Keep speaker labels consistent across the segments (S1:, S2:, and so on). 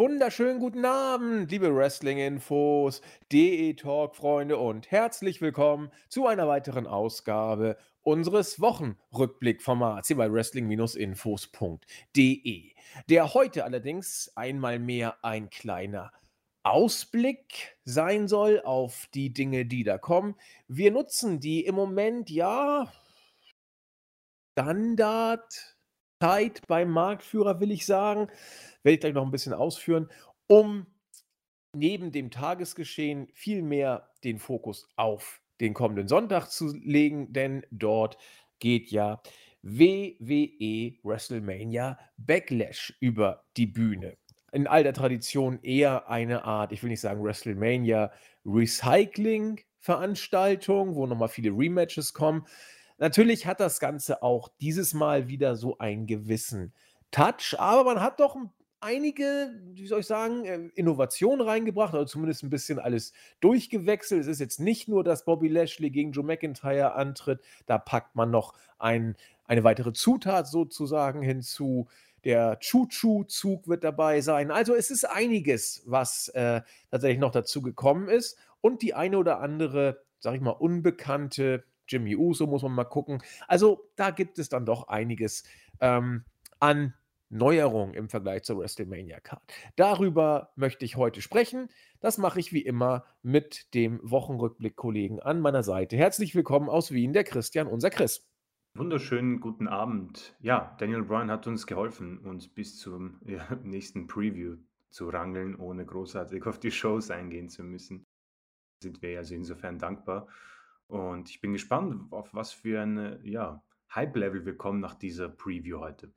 S1: wunderschönen guten Abend, liebe Wrestling-Infos, DE-Talk-Freunde und herzlich willkommen zu einer weiteren Ausgabe unseres Wochenrückblick-Formats hier bei wrestling-infos.de. Der heute allerdings einmal mehr ein kleiner Ausblick sein soll auf die Dinge, die da kommen. Wir nutzen die im Moment, ja, Standardzeit beim Marktführer, will ich sagen werde ich gleich noch ein bisschen ausführen, um neben dem Tagesgeschehen viel mehr den Fokus auf den kommenden Sonntag zu legen, denn dort geht ja WWE WrestleMania Backlash über die Bühne. In alter Tradition eher eine Art, ich will nicht sagen WrestleMania Recycling Veranstaltung, wo nochmal viele Rematches kommen. Natürlich hat das Ganze auch dieses Mal wieder so einen gewissen Touch, aber man hat doch ein einige, wie soll ich sagen, äh, Innovationen reingebracht, oder zumindest ein bisschen alles durchgewechselt. Es ist jetzt nicht nur, dass Bobby Lashley gegen Joe McIntyre antritt, da packt man noch ein, eine weitere Zutat sozusagen hinzu. Der Choo-Choo-Zug wird dabei sein. Also es ist einiges, was äh, tatsächlich noch dazu gekommen ist. Und die eine oder andere, sag ich mal, unbekannte Jimmy Uso muss man mal gucken. Also da gibt es dann doch einiges ähm, an Neuerung im Vergleich zur WrestleMania Card. Darüber möchte ich heute sprechen. Das mache ich wie immer mit dem Wochenrückblick-Kollegen an meiner Seite. Herzlich willkommen aus Wien, der Christian, unser Chris.
S2: Wunderschönen guten Abend. Ja, Daniel Bryan hat uns geholfen, uns bis zum ja, nächsten Preview zu rangeln, ohne großartig auf die Shows eingehen zu müssen. Sind wir also insofern dankbar. Und ich bin gespannt, auf was für ein ja, Hype-Level wir kommen nach dieser Preview heute.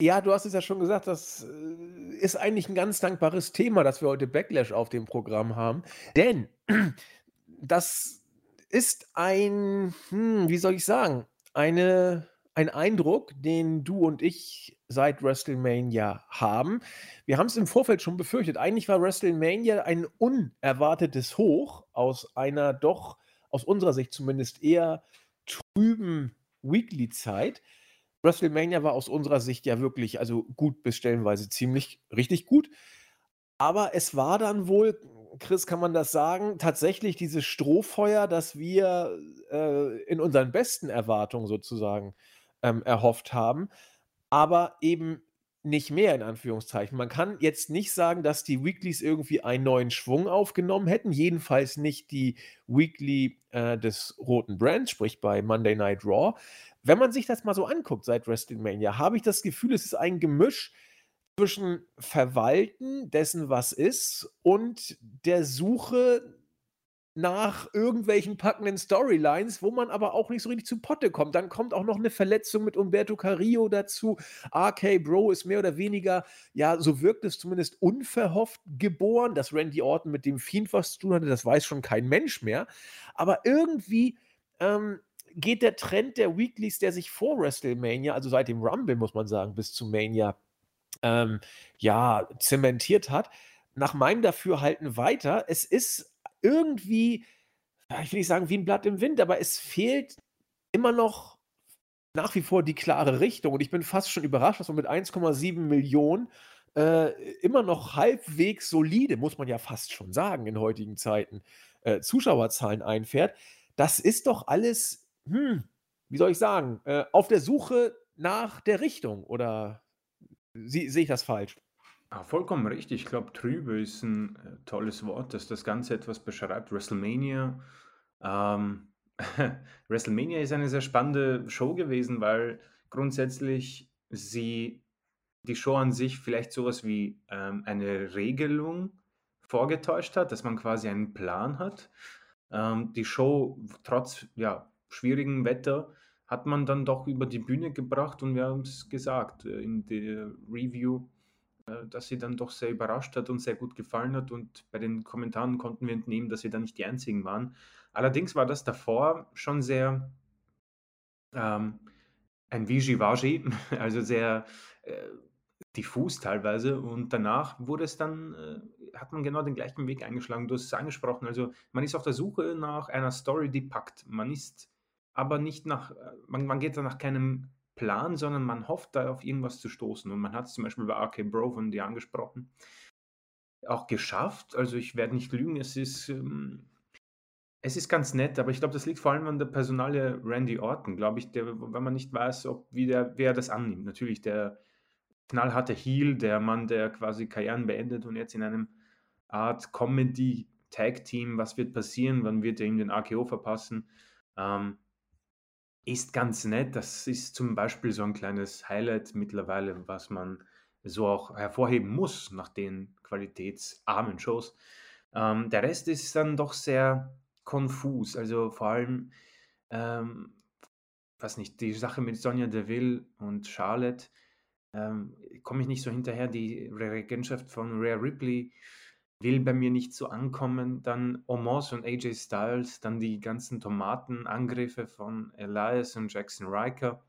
S1: Ja, du hast es ja schon gesagt, das äh, ist eigentlich ein ganz dankbares Thema, dass wir heute Backlash auf dem Programm haben. Denn das ist ein, hm, wie soll ich sagen, eine, ein Eindruck, den du und ich seit WrestleMania haben. Wir haben es im Vorfeld schon befürchtet. Eigentlich war WrestleMania ein unerwartetes Hoch aus einer doch, aus unserer Sicht zumindest eher trüben Weekly-Zeit. WrestleMania war aus unserer Sicht ja wirklich, also gut bis stellenweise ziemlich richtig gut. Aber es war dann wohl, Chris, kann man das sagen, tatsächlich dieses Strohfeuer, das wir äh, in unseren besten Erwartungen sozusagen ähm, erhofft haben, aber eben nicht mehr in Anführungszeichen. Man kann jetzt nicht sagen, dass die Weeklies irgendwie einen neuen Schwung aufgenommen hätten, jedenfalls nicht die Weekly äh, des roten Brands, sprich bei Monday Night Raw, wenn man sich das mal so anguckt seit WrestleMania, habe ich das Gefühl, es ist ein Gemisch zwischen Verwalten dessen, was ist, und der Suche nach irgendwelchen packenden Storylines, wo man aber auch nicht so richtig zu Potte kommt. Dann kommt auch noch eine Verletzung mit Umberto Carrillo dazu. RK Bro ist mehr oder weniger, ja, so wirkt es zumindest unverhofft geboren. Dass Randy Orton mit dem Fiend was zu tun hatte, das weiß schon kein Mensch mehr. Aber irgendwie ähm, geht der Trend der Weeklies, der sich vor WrestleMania, also seit dem Rumble, muss man sagen, bis zu Mania, ähm, ja, zementiert hat, nach meinem Dafürhalten weiter. Es ist irgendwie, ich will nicht sagen wie ein Blatt im Wind, aber es fehlt immer noch nach wie vor die klare Richtung. Und ich bin fast schon überrascht, dass man mit 1,7 Millionen äh, immer noch halbwegs solide, muss man ja fast schon sagen, in heutigen Zeiten, äh, Zuschauerzahlen einfährt. Das ist doch alles hm, wie soll ich sagen, äh, auf der Suche nach der Richtung oder sehe ich das falsch?
S2: Ah, vollkommen richtig. Ich glaube, trübe ist ein äh, tolles Wort, das das Ganze etwas beschreibt. WrestleMania. Ähm, WrestleMania ist eine sehr spannende Show gewesen, weil grundsätzlich sie die Show an sich vielleicht sowas wie ähm, eine Regelung vorgetäuscht hat, dass man quasi einen Plan hat. Ähm, die Show trotz ja, schwierigen Wetter hat man dann doch über die Bühne gebracht und wir haben es gesagt äh, in der Review, äh, dass sie dann doch sehr überrascht hat und sehr gut gefallen hat und bei den Kommentaren konnten wir entnehmen, dass wir da nicht die Einzigen waren. Allerdings war das davor schon sehr ähm, ein Vigivagi, also sehr äh, diffus teilweise und danach wurde es dann, äh, hat man genau den gleichen Weg eingeschlagen. Du hast es angesprochen, also man ist auf der Suche nach einer Story, die packt. Man ist aber nicht nach, äh, man, man geht da nach keinem Plan, sondern man hofft da auf irgendwas zu stoßen. Und man hat es zum Beispiel bei RK Bro von dir angesprochen, auch geschafft. Also ich werde nicht lügen, es ist, ähm, es ist ganz nett, aber ich glaube, das liegt vor allem an der Personalie Randy Orton, glaube ich, der, wenn man nicht weiß, ob wie der, wer das annimmt. Natürlich der knallharte Heel, der Mann, der quasi Karrieren beendet und jetzt in einem Art Comedy Tag Team, was wird passieren, wann wird er ihm den AKO verpassen, ähm, ist ganz nett. Das ist zum Beispiel so ein kleines Highlight mittlerweile, was man so auch hervorheben muss nach den qualitätsarmen Shows. Ähm, der Rest ist dann doch sehr konfus. Also vor allem, ähm, weiß nicht, die Sache mit Sonja Deville und Charlotte, ähm, komme ich nicht so hinterher. Die Regentschaft von Rare Ripley will bei mir nicht so ankommen. Dann Omos und AJ Styles, dann die ganzen Tomatenangriffe von Elias und Jackson Riker.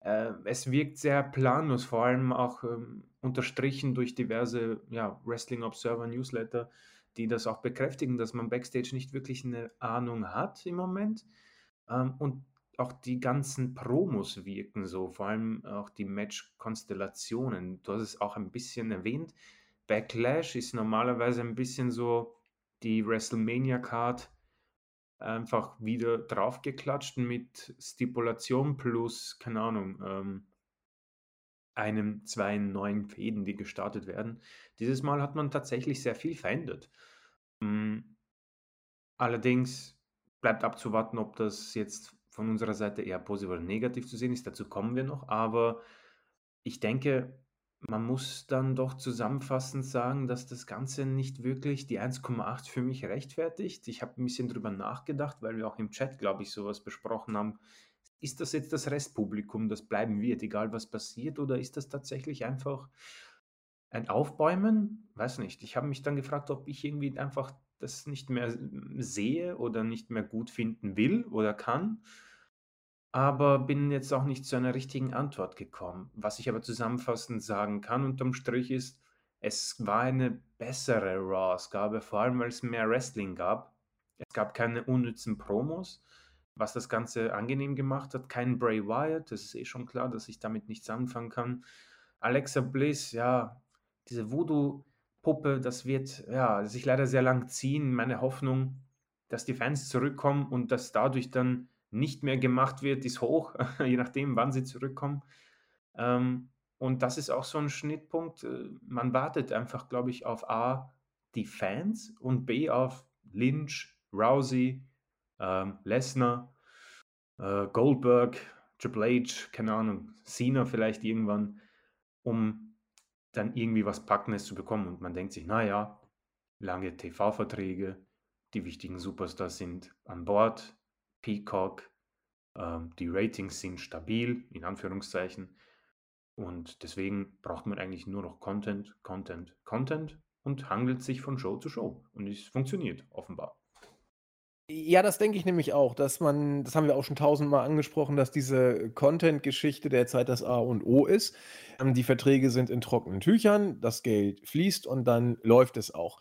S2: Äh, es wirkt sehr planlos, vor allem auch ähm, unterstrichen durch diverse ja, Wrestling Observer Newsletter, die das auch bekräftigen, dass man backstage nicht wirklich eine Ahnung hat im Moment. Ähm, und auch die ganzen Promos wirken so, vor allem auch die Match-Konstellationen. Du hast es auch ein bisschen erwähnt. Backlash ist normalerweise ein bisschen so die WrestleMania-Card einfach wieder draufgeklatscht mit Stipulation plus, keine Ahnung, ähm, einem, zwei neuen Fäden, die gestartet werden. Dieses Mal hat man tatsächlich sehr viel verändert. Hm, allerdings bleibt abzuwarten, ob das jetzt von unserer Seite eher positiv oder negativ zu sehen ist. Dazu kommen wir noch. Aber ich denke, man muss dann doch zusammenfassend sagen, dass das Ganze nicht wirklich die 1,8 für mich rechtfertigt. Ich habe ein bisschen drüber nachgedacht, weil wir auch im Chat, glaube ich, sowas besprochen haben. Ist das jetzt das Restpublikum, das bleiben wird, egal was passiert, oder ist das tatsächlich einfach ein Aufbäumen? Weiß nicht. Ich habe mich dann gefragt, ob ich irgendwie einfach das nicht mehr sehe oder nicht mehr gut finden will oder kann aber bin jetzt auch nicht zu einer richtigen Antwort gekommen. Was ich aber zusammenfassend sagen kann unterm Strich ist, es war eine bessere Raw-Ausgabe, vor allem weil es mehr Wrestling gab. Es gab keine unnützen Promos, was das Ganze angenehm gemacht hat. Kein Bray Wyatt, das ist eh schon klar, dass ich damit nichts anfangen kann. Alexa Bliss, ja, diese Voodoo-Puppe, das wird ja, sich leider sehr lang ziehen. Meine Hoffnung, dass die Fans zurückkommen und dass dadurch dann nicht mehr gemacht wird, ist hoch, je nachdem, wann sie zurückkommen. Ähm, und das ist auch so ein Schnittpunkt. Äh, man wartet einfach, glaube ich, auf A, die Fans und B, auf Lynch, Rousey, ähm, Lesnar, äh, Goldberg, Triple H, keine Ahnung, Cena vielleicht irgendwann, um dann irgendwie was Packendes zu bekommen. Und man denkt sich, naja, lange TV-Verträge, die wichtigen Superstars sind an Bord, Peacock. Ähm, die Ratings sind stabil, in Anführungszeichen. Und deswegen braucht man eigentlich nur noch Content, Content, Content und hangelt sich von Show zu Show. Und es funktioniert offenbar.
S1: Ja, das denke ich nämlich auch, dass man, das haben wir auch schon tausendmal angesprochen, dass diese Content-Geschichte derzeit das A und O ist. Ähm, die Verträge sind in trockenen Tüchern, das Geld fließt und dann läuft es auch.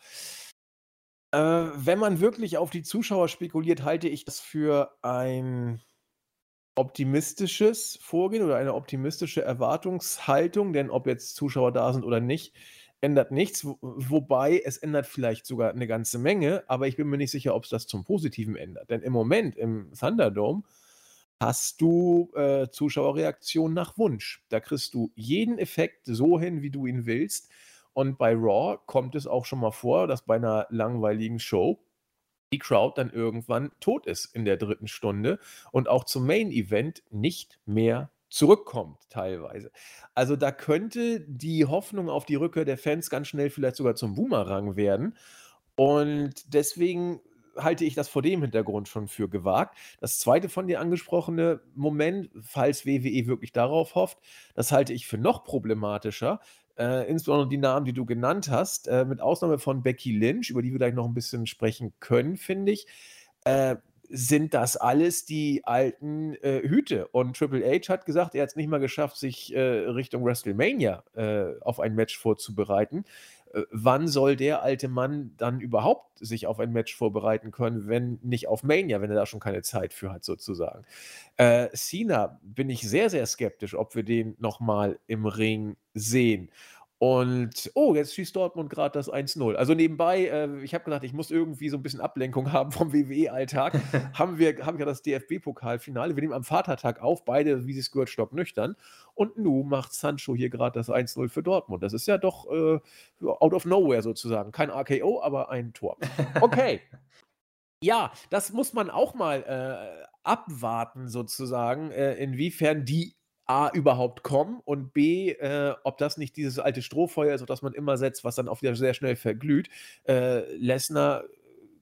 S1: Äh, wenn man wirklich auf die Zuschauer spekuliert, halte ich das für ein optimistisches Vorgehen oder eine optimistische Erwartungshaltung, denn ob jetzt Zuschauer da sind oder nicht, ändert nichts. wobei es ändert vielleicht sogar eine ganze Menge, aber ich bin mir nicht sicher, ob es das zum Positiven ändert. Denn im Moment im Thunderdome hast du äh, Zuschauerreaktionen nach Wunsch. Da kriegst du jeden Effekt so hin, wie du ihn willst. Und bei Raw kommt es auch schon mal vor, dass bei einer langweiligen Show die Crowd dann irgendwann tot ist in der dritten Stunde und auch zum Main Event nicht mehr zurückkommt teilweise. Also da könnte die Hoffnung auf die Rückkehr der Fans ganz schnell vielleicht sogar zum Boomerang werden. Und deswegen halte ich das vor dem Hintergrund schon für gewagt. Das zweite von dir angesprochene Moment, falls WWE wirklich darauf hofft, das halte ich für noch problematischer, äh, insbesondere die Namen, die du genannt hast, äh, mit Ausnahme von Becky Lynch, über die wir gleich noch ein bisschen sprechen können, finde ich, äh, sind das alles die alten äh, Hüte. Und Triple H hat gesagt, er hat es nicht mal geschafft, sich äh, Richtung WrestleMania äh, auf ein Match vorzubereiten. Äh, wann soll der alte Mann dann überhaupt sich auf ein Match vorbereiten können, wenn nicht auf Mania, wenn er da schon keine Zeit für hat, sozusagen. Äh, Cena bin ich sehr, sehr skeptisch, ob wir den nochmal im Ring sehen. Und oh, jetzt schießt Dortmund gerade das 1-0. Also nebenbei, äh, ich habe gedacht, ich muss irgendwie so ein bisschen Ablenkung haben vom WWE-Alltag. haben wir haben ja das DFB-Pokalfinale. Wir nehmen am Vatertag auf, beide, wie sie es gehört, stocknüchtern. Und nu macht Sancho hier gerade das 1-0 für Dortmund. Das ist ja doch äh, out of nowhere sozusagen. Kein RKO, aber ein Tor. Okay. ja, das muss man auch mal äh, abwarten sozusagen, äh, inwiefern die A, überhaupt kommen und B, äh, ob das nicht dieses alte Strohfeuer ist, auf das man immer setzt, was dann auch wieder sehr schnell verglüht. Äh, Lesnar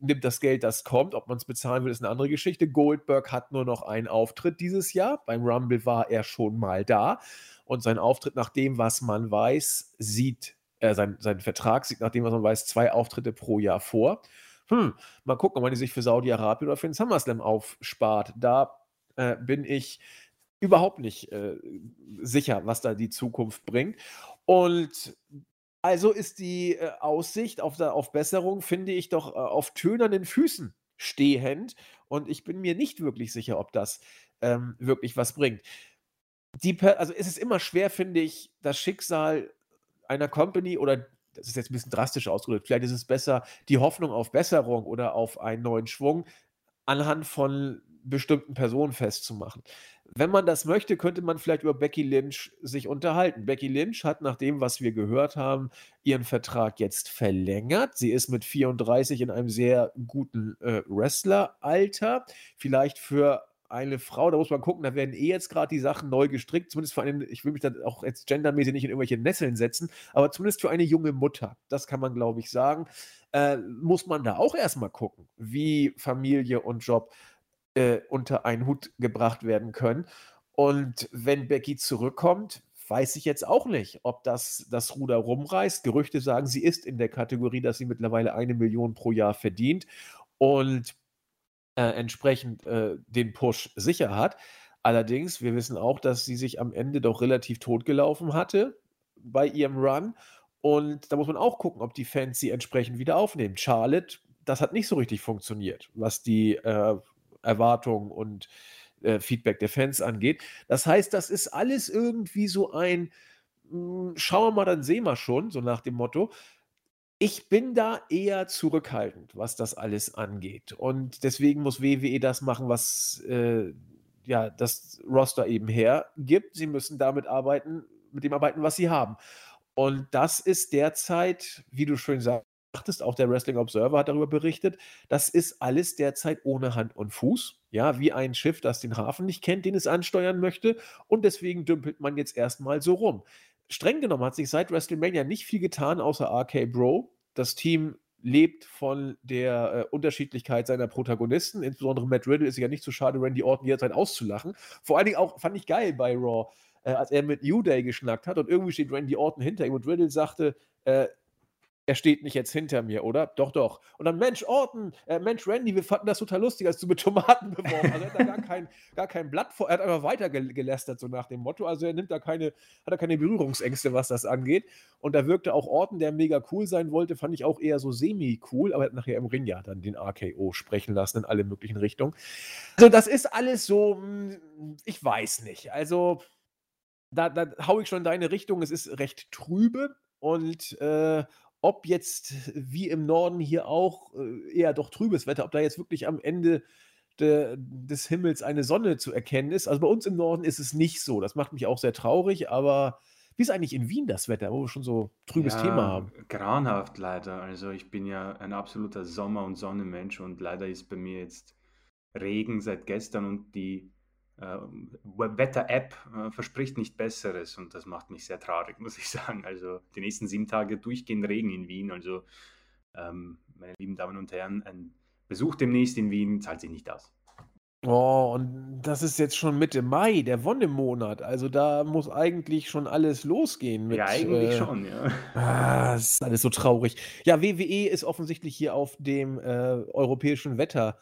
S1: nimmt das Geld, das kommt. Ob man es bezahlen will, ist eine andere Geschichte. Goldberg hat nur noch einen Auftritt dieses Jahr. Beim Rumble war er schon mal da. Und sein Auftritt, nach dem, was man weiß, sieht, äh, sein, sein Vertrag sieht, nach dem, was man weiß, zwei Auftritte pro Jahr vor. Hm, mal gucken, ob man die sich für Saudi-Arabien oder für den SummerSlam aufspart. Da äh, bin ich überhaupt nicht äh, sicher, was da die Zukunft bringt. Und also ist die äh, Aussicht auf, auf Besserung, finde ich, doch äh, auf tönernen Füßen stehend. Und ich bin mir nicht wirklich sicher, ob das ähm, wirklich was bringt. Die, also es ist immer schwer, finde ich, das Schicksal einer Company oder das ist jetzt ein bisschen drastisch ausgedrückt, vielleicht ist es besser, die Hoffnung auf Besserung oder auf einen neuen Schwung anhand von bestimmten Personen festzumachen. Wenn man das möchte, könnte man vielleicht über Becky Lynch sich unterhalten. Becky Lynch hat nach dem, was wir gehört haben, ihren Vertrag jetzt verlängert. Sie ist mit 34 in einem sehr guten äh, Wrestleralter. Vielleicht für eine Frau, da muss man gucken, da werden eh jetzt gerade die Sachen neu gestrickt, zumindest für einen, ich will mich dann auch jetzt gendermäßig nicht in irgendwelche Nesseln setzen, aber zumindest für eine junge Mutter, das kann man glaube ich sagen, äh, muss man da auch erstmal gucken, wie Familie und Job äh, unter einen Hut gebracht werden können. Und wenn Becky zurückkommt, weiß ich jetzt auch nicht, ob das das Ruder rumreißt. Gerüchte sagen, sie ist in der Kategorie, dass sie mittlerweile eine Million pro Jahr verdient und äh, entsprechend äh, den Push sicher hat. Allerdings, wir wissen auch, dass sie sich am Ende doch relativ totgelaufen hatte bei ihrem Run. Und da muss man auch gucken, ob die Fans sie entsprechend wieder aufnehmen. Charlotte, das hat nicht so richtig funktioniert, was die äh, Erwartungen und äh, Feedback der Fans angeht. Das heißt, das ist alles irgendwie so ein, hm, schauen wir mal, dann sehen wir schon, so nach dem Motto. Ich bin da eher zurückhaltend, was das alles angeht. Und deswegen muss WWE das machen, was äh, ja, das Roster eben hergibt. Sie müssen damit arbeiten, mit dem arbeiten, was sie haben. Und das ist derzeit, wie du schön sagst, sagtest, auch der Wrestling Observer hat darüber berichtet, das ist alles derzeit ohne Hand und Fuß. Ja, wie ein Schiff, das den Hafen nicht kennt, den es ansteuern möchte. Und deswegen dümpelt man jetzt erstmal so rum. Streng genommen hat sich seit WrestleMania nicht viel getan, außer RK Bro. Das Team lebt von der äh, Unterschiedlichkeit seiner Protagonisten. Insbesondere Matt Riddle ist ja nicht so schade, Randy Orton jederzeit auszulachen. Vor allen Dingen auch, fand ich geil bei Raw, äh, als er mit New Day geschnackt hat und irgendwie steht Randy Orton hinter ihm und Riddle sagte, äh, er steht nicht jetzt hinter mir, oder? Doch, doch. Und dann, Mensch, Orton, äh, Mensch, Randy, wir fanden das total lustig, als du mit Tomaten beworfen Also er hat da gar kein, gar kein Blatt vor, er hat einfach weiter gelästert, so nach dem Motto. Also er nimmt da keine, hat da keine Berührungsängste, was das angeht. Und da wirkte auch Orton, der mega cool sein wollte, fand ich auch eher so semi-cool, aber er hat nachher im Ring ja dann den RKO sprechen lassen in alle möglichen Richtungen. Also das ist alles so, hm, ich weiß nicht. Also da, da hau ich schon in deine Richtung. Es ist recht trübe und äh, ob jetzt wie im Norden hier auch äh, eher doch trübes Wetter, ob da jetzt wirklich am Ende de, des Himmels eine Sonne zu erkennen ist. Also bei uns im Norden ist es nicht so. Das macht mich auch sehr traurig, aber wie ist eigentlich in Wien das Wetter, wo wir schon so trübes ja, Thema haben?
S2: Grauenhaft leider. Also ich bin ja ein absoluter Sommer- und Sonnenmensch und leider ist bei mir jetzt Regen seit gestern und die Wetter-App äh, verspricht nicht Besseres und das macht mich sehr traurig, muss ich sagen. Also die nächsten sieben Tage durchgehend Regen in Wien. Also ähm, meine lieben Damen und Herren, ein Besuch demnächst in Wien zahlt sich nicht aus.
S1: Oh, und das ist jetzt schon Mitte Mai, der Wonnemonat. Also da muss eigentlich schon alles losgehen
S2: mit. Ja, eigentlich äh, schon, ja.
S1: Ah, das ist alles so traurig. Ja, WWE ist offensichtlich hier auf dem äh, europäischen Wetter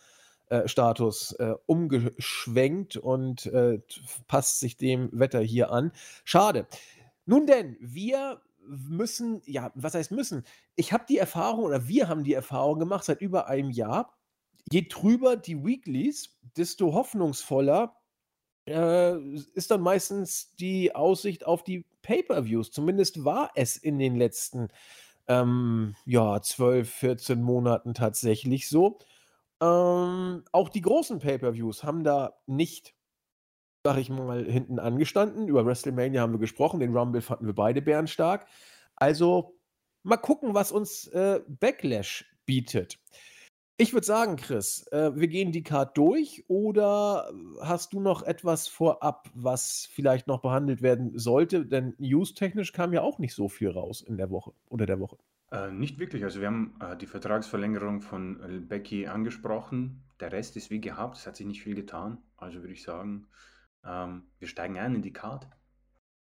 S1: äh, Status äh, umgeschwenkt und äh, passt sich dem Wetter hier an. Schade. Nun denn, wir müssen ja, was heißt müssen? Ich habe die Erfahrung oder wir haben die Erfahrung gemacht seit über einem Jahr, je trüber die Weeklies, desto hoffnungsvoller, äh, ist dann meistens die Aussicht auf die Pay-per-Views. Zumindest war es in den letzten, ähm, ja, 12, 14 Monaten tatsächlich so. Ähm, auch die großen Pay-per-Views haben da nicht, sage ich mal, hinten angestanden. Über WrestleMania haben wir gesprochen, den Rumble fanden wir beide bärenstark. Also mal gucken, was uns äh, Backlash bietet. Ich würde sagen, Chris, äh, wir gehen die Card durch oder hast du noch etwas vorab, was vielleicht noch behandelt werden sollte? Denn news-technisch kam ja auch nicht so viel raus in der Woche oder der Woche.
S2: Äh, nicht wirklich. Also wir haben äh, die Vertragsverlängerung von äh, Becky angesprochen. Der Rest ist wie gehabt. Es hat sich nicht viel getan. Also würde ich sagen, ähm, wir steigen ein in die Card.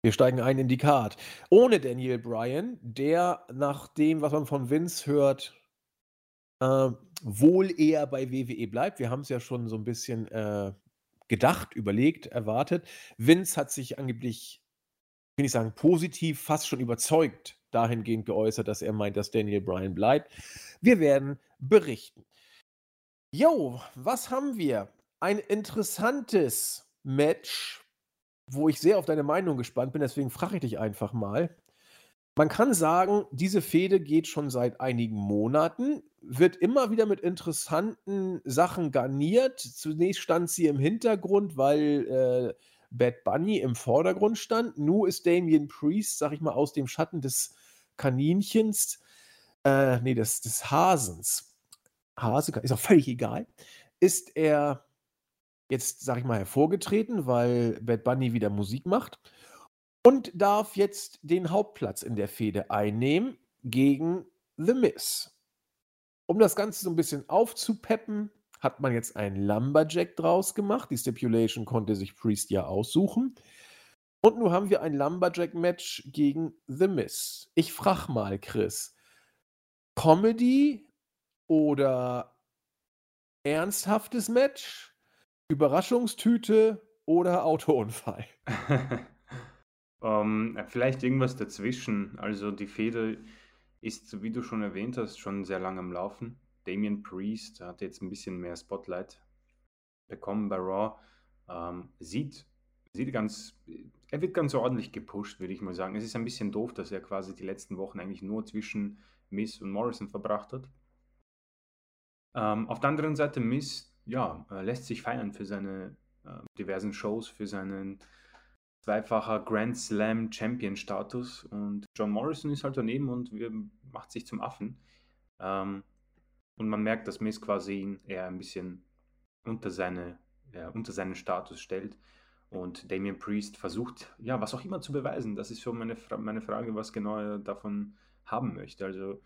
S1: Wir steigen ein in die Card. Ohne Daniel Bryan, der nach dem, was man von Vince hört, äh, wohl eher bei WWE bleibt. Wir haben es ja schon so ein bisschen, äh, gedacht, überlegt, erwartet. Vince hat sich angeblich, ich will nicht sagen positiv, fast schon überzeugt dahingehend geäußert, dass er meint, dass Daniel Bryan bleibt. Wir werden berichten. Jo, was haben wir? Ein interessantes Match, wo ich sehr auf deine Meinung gespannt bin, deswegen frage ich dich einfach mal. Man kann sagen, diese Fehde geht schon seit einigen Monaten, wird immer wieder mit interessanten Sachen garniert. Zunächst stand sie im Hintergrund, weil äh, Bad Bunny im Vordergrund stand. Nu ist Damien Priest, sag ich mal, aus dem Schatten des Kaninchens, äh, nee, des, des Hasens. Hase, ist auch völlig egal. Ist er jetzt, sag ich mal, hervorgetreten, weil Bad Bunny wieder Musik macht und darf jetzt den Hauptplatz in der Fehde einnehmen gegen The Miz. Um das Ganze so ein bisschen aufzupeppen, hat man jetzt einen Lumberjack draus gemacht. Die Stipulation konnte sich Priest ja aussuchen. Und nun haben wir ein Lumberjack-Match gegen The Miz. Ich frage mal, Chris, Comedy oder ernsthaftes Match, Überraschungstüte oder Autounfall?
S2: Ähm, vielleicht irgendwas dazwischen. Also die Fehde ist, wie du schon erwähnt hast, schon sehr lange am Laufen. Damien Priest hat jetzt ein bisschen mehr Spotlight bekommen bei Raw. Ähm, sieht, sieht ganz, er wird ganz ordentlich gepusht, würde ich mal sagen. Es ist ein bisschen doof, dass er quasi die letzten Wochen eigentlich nur zwischen Miss und Morrison verbracht hat. Ähm, auf der anderen Seite, Miss, ja, äh, lässt sich feiern für seine äh, diversen Shows, für seinen zweifacher Grand Slam Champion Status und John Morrison ist halt daneben und macht sich zum Affen. Ähm, und man merkt, dass Miss quasi ihn eher ein bisschen unter, seine, ja, unter seinen Status stellt. Und Damien Priest versucht, ja, was auch immer zu beweisen. Das ist schon meine, meine Frage, was genau er davon haben möchte. Also,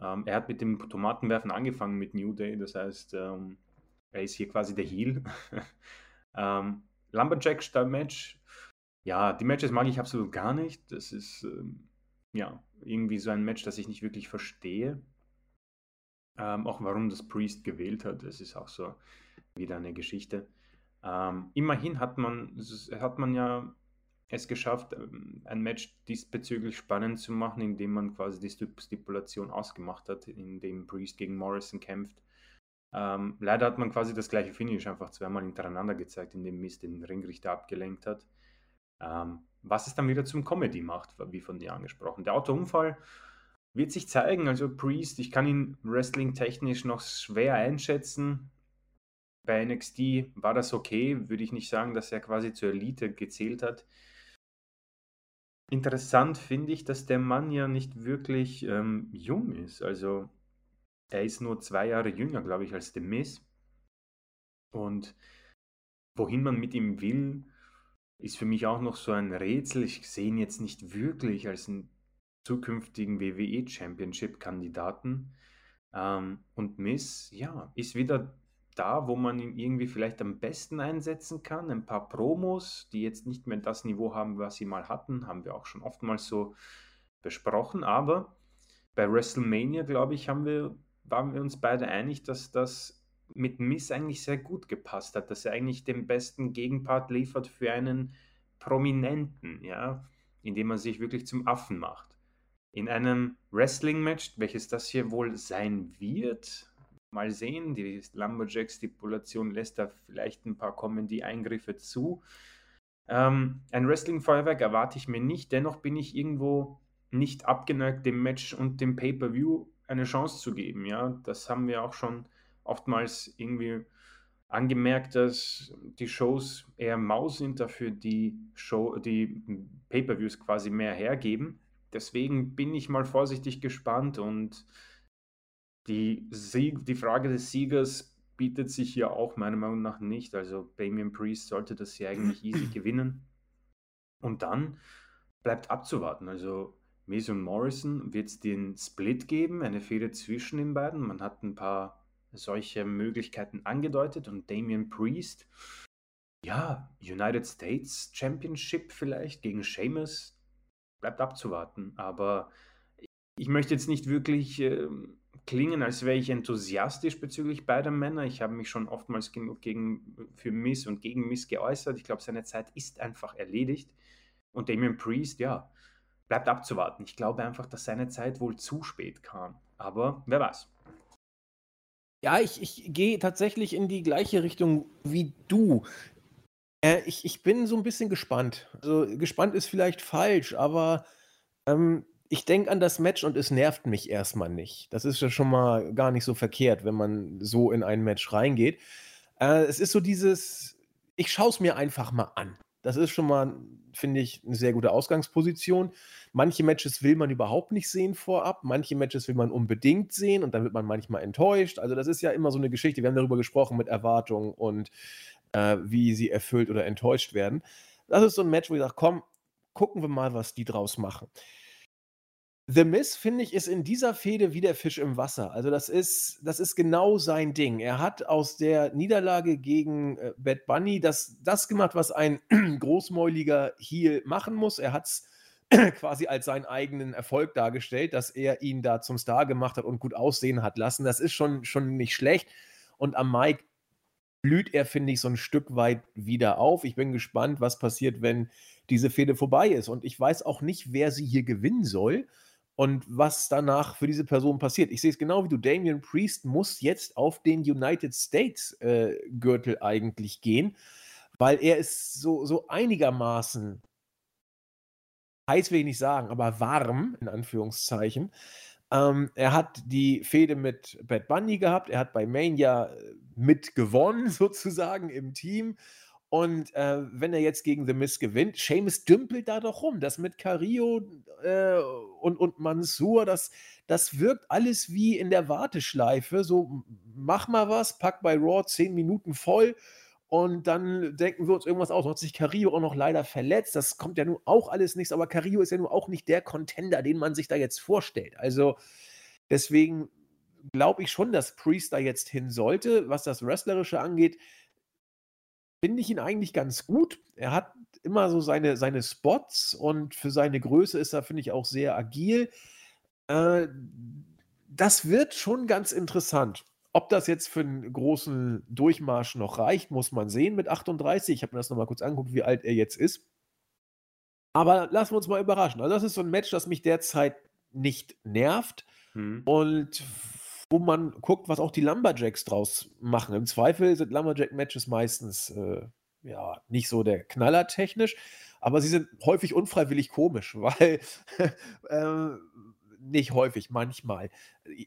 S2: ähm, er hat mit dem Tomatenwerfen angefangen mit New Day, das heißt, ähm, er ist hier quasi der Heel. ähm, Lumberjack-Match ja, die Matches mag ich absolut gar nicht. Das ist ähm, ja irgendwie so ein Match, das ich nicht wirklich verstehe. Ähm, auch warum das Priest gewählt hat, das ist auch so wieder eine Geschichte. Ähm, immerhin hat man, hat man ja es geschafft, ähm, ein Match diesbezüglich spannend zu machen, indem man quasi die Stipulation ausgemacht hat, in dem Priest gegen Morrison kämpft. Ähm, leider hat man quasi das gleiche Finish einfach zweimal hintereinander gezeigt, indem Mist den Ringrichter abgelenkt hat. Ähm, was es dann wieder zum Comedy macht, wie von dir angesprochen. Der Autounfall wird sich zeigen. Also Priest, ich kann ihn wrestling-technisch noch schwer einschätzen. Bei NXT war das okay, würde ich nicht sagen, dass er quasi zur Elite gezählt hat. Interessant finde ich, dass der Mann ja nicht wirklich ähm, jung ist. Also er ist nur zwei Jahre jünger, glaube ich, als The Miz. Und wohin man mit ihm will, ist für mich auch noch so ein Rätsel. Ich sehe ihn jetzt nicht wirklich als einen zukünftigen WWE Championship-Kandidaten. Ähm, und Miss, ja, ist wieder da, wo man ihn irgendwie vielleicht am besten einsetzen kann. Ein paar Promos, die jetzt nicht mehr das Niveau haben, was sie mal hatten, haben wir auch schon oftmals so besprochen. Aber bei WrestleMania, glaube ich, haben wir, waren wir uns beide einig, dass das mit Miss eigentlich sehr gut gepasst hat, dass er eigentlich den besten Gegenpart liefert für einen Prominenten, ja, indem er sich wirklich zum Affen macht. in einem Wrestling-Match, welches das hier wohl sein wird. Mal sehen, die Lumberjack-Stipulation lässt da vielleicht ein paar Comedy-Eingriffe zu. Ähm, ein Wrestling-Feuerwerk erwarte ich mir nicht, dennoch bin ich irgendwo nicht abgeneigt, dem Match und dem Pay-Per-View eine Chance zu geben. Ja, das haben wir auch schon oftmals irgendwie angemerkt, dass die Shows eher mau sind, dafür die Show, die Pay-per-Views quasi mehr hergeben. Deswegen bin ich mal vorsichtig gespannt und die, Sieg, die Frage des Siegers bietet sich hier auch meiner Meinung nach nicht. Also Damian Priest sollte das hier eigentlich easy gewinnen. Und dann bleibt abzuwarten. Also und Morrison wird es den Split geben, eine Fehde zwischen den beiden. Man hat ein paar solche Möglichkeiten angedeutet und Damian Priest, ja, United States Championship vielleicht gegen Sheamus, bleibt abzuwarten. Aber ich möchte jetzt nicht wirklich äh, klingen, als wäre ich enthusiastisch bezüglich beider Männer. Ich habe mich schon oftmals genug gegen, für Miss und gegen Miss geäußert. Ich glaube, seine Zeit ist einfach erledigt. Und Damian Priest, ja, bleibt abzuwarten. Ich glaube einfach, dass seine Zeit wohl zu spät kam. Aber wer weiß.
S1: Ja, ich, ich gehe tatsächlich in die gleiche Richtung wie du. Äh, ich, ich bin so ein bisschen gespannt. Also, gespannt ist vielleicht falsch, aber ähm, ich denke an das Match und es nervt mich erstmal nicht. Das ist ja schon mal gar nicht so verkehrt, wenn man so in ein Match reingeht. Äh, es ist so dieses, ich schaue es mir einfach mal an. Das ist schon mal, finde ich, eine sehr gute Ausgangsposition. Manche Matches will man überhaupt nicht sehen vorab, manche Matches will man unbedingt sehen und dann wird man manchmal enttäuscht. Also das ist ja immer so eine Geschichte. Wir haben darüber gesprochen mit Erwartungen und äh, wie sie erfüllt oder enttäuscht werden. Das ist so ein Match, wo ich sage, komm, gucken wir mal, was die draus machen. The Miz, finde ich, ist in dieser Fehde wie der Fisch im Wasser. Also, das ist das ist genau sein Ding. Er hat aus der Niederlage gegen, äh, Bad Bunny das das gemacht, was ein großmäuliger Heel machen muss. Er hat es quasi als seinen eigenen Erfolg dargestellt, dass er ihn da zum Star gemacht hat und gut aussehen hat lassen. Das ist schon schon nicht schlecht. Und am Mike blüht er, finde ich, so ein Stück weit wieder auf. Ich bin gespannt, was passiert, wenn diese Fehde vorbei ist. Und ich weiß auch nicht, wer sie hier gewinnen soll und was danach für diese Person passiert. Ich sehe es genau wie du. Damian Priest muss jetzt auf den United States äh, Gürtel eigentlich gehen, weil er ist so, so einigermaßen, heiß will ich nicht sagen, aber warm, in Anführungszeichen. Ähm, er hat die Fehde mit Bad Bunny gehabt, er hat bei Mania äh, mitgewonnen, sozusagen im Team. Und äh, wenn er jetzt gegen The Miz gewinnt, Seamus dümpelt da doch rum. Das mit Carillo äh, und, und Mansur, das, das wirkt alles wie in der Warteschleife. So, mach mal was, pack bei Raw 10 Minuten voll und dann denken wir uns irgendwas aus. Hat sich Carillo auch noch leider verletzt. Das kommt ja nun auch alles nichts, aber Carillo ist ja nun auch nicht der Contender, den man sich da jetzt vorstellt. Also deswegen glaube ich schon, dass Priest da jetzt hin sollte. Was das Wrestlerische angeht, finde ich ihn eigentlich ganz gut. Er hat immer so seine, seine Spots und für seine Größe ist er, finde ich, auch sehr agil. Äh, das wird schon ganz interessant. Ob das jetzt für einen großen Durchmarsch noch reicht, muss man sehen mit 38. Ich habe mir das nochmal kurz angeguckt, wie alt er jetzt ist. Aber lassen wir uns mal überraschen. Also, das ist so ein Match, das mich derzeit nicht nervt. Hm. Und wo man guckt, was auch die Lumberjacks draus machen. Im Zweifel sind Lumberjack-Matches meistens äh, ja nicht so der Knaller technisch, aber sie sind häufig unfreiwillig komisch, weil äh, nicht häufig, manchmal.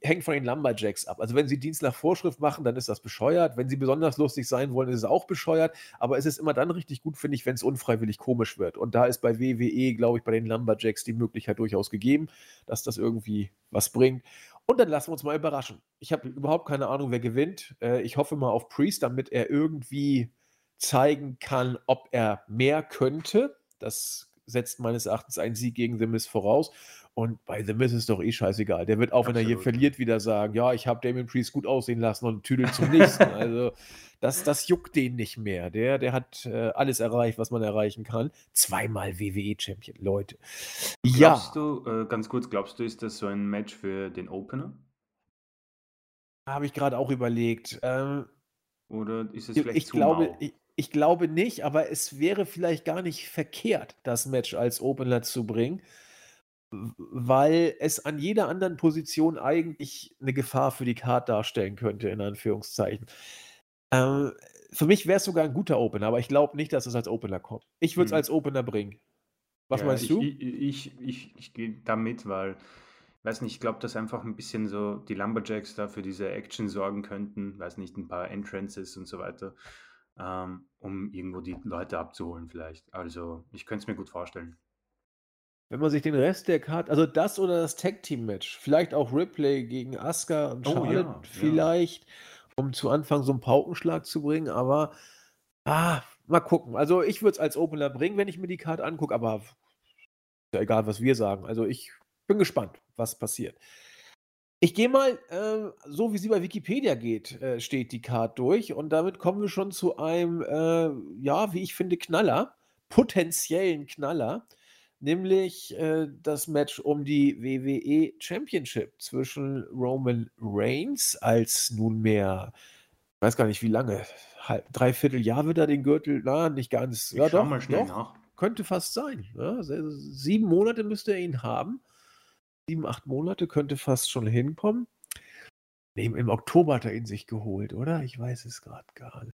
S1: Hängt von den Lumberjacks ab. Also wenn sie Dienst nach Vorschrift machen, dann ist das bescheuert. Wenn sie besonders lustig sein wollen, ist es auch bescheuert. Aber es ist immer dann richtig gut, finde ich, wenn es unfreiwillig komisch wird. Und da ist bei WWE, glaube ich, bei den Lumberjacks die Möglichkeit durchaus gegeben, dass das irgendwie was bringt. Und dann lassen wir uns mal überraschen. Ich habe überhaupt keine Ahnung, wer gewinnt. Äh, ich hoffe mal auf Priest, damit er irgendwie zeigen kann, ob er mehr könnte. Das setzt meines Erachtens einen Sieg gegen The Miz voraus. Und bei The Miz ist doch eh scheißegal. Der wird auch, Absolut. wenn er hier verliert, wieder sagen, ja, ich habe Damien Priest gut aussehen lassen und tüdelt zum nächsten. also das, das juckt den nicht mehr. Der, der hat äh, alles erreicht, was man erreichen kann. Zweimal WWE-Champion, Leute.
S2: Glaubst ja. du, äh, ganz kurz, glaubst du, ist das so ein Match für den Opener?
S1: Habe ich gerade auch überlegt. Ähm,
S2: Oder ist es vielleicht
S1: ich
S2: zu
S1: glaube, ich, ich glaube nicht, aber es wäre vielleicht gar nicht verkehrt, das Match als Opener zu bringen weil es an jeder anderen Position eigentlich eine Gefahr für die Card darstellen könnte, in Anführungszeichen. Ähm, für mich wäre es sogar ein guter Opener, aber ich glaube nicht, dass es als Opener kommt. Ich würde es
S2: Mhm.
S1: als Opener bringen. Was
S2: Ja,
S1: meinst
S2: ich
S1: du?
S2: i ich ich ich gehe da mit, weil weiß nicht, ich glaube, dass einfach ein bisschen so die Lumberjacks da für diese Action sorgen könnten, weiß nicht, ein paar Entrances und so weiter, ähm, um irgendwo die Leute abzuholen vielleicht. Also, ich könnte es mir gut vorstellen.
S1: Wenn man sich den Rest der Card also das oder das Tag-Team-Match, vielleicht auch Ripley gegen Asuka und
S2: Oh
S1: Charlotte
S2: ja, ja.
S1: vielleicht, um zu Anfang so 'n Paukenschlag zu bringen, aber, ah, mal gucken. Also, ich würde es als Opener bringen, wenn ich mir die Card angucke, aber ist ja egal, was wir sagen. Also, ich bin gespannt, was passiert. Ich gehe mal, äh, so wie sie bei Wikipedia geht, äh, steht die Card durch und damit kommen wir schon zu einem, äh, ja, wie ich finde, Knaller, potenziellen Knaller, nämlich, äh, das Match um die WWE Championship zwischen Roman Reigns als nunmehr weiß gar nicht, wie lange, halb 3/4 Jahr wird er den Gürtel na, nicht ganz.
S2: Ich
S1: Ja doch,
S2: mal schnell
S1: doch,
S2: nach.
S1: könnte fast sein, ne? 7 Monate müsste er ihn haben. 7, 8 Monate könnte fast schon hinkommen. Ne, im Oktober hat er ihn sich geholt, oder? Ich weiß es grad gar nicht.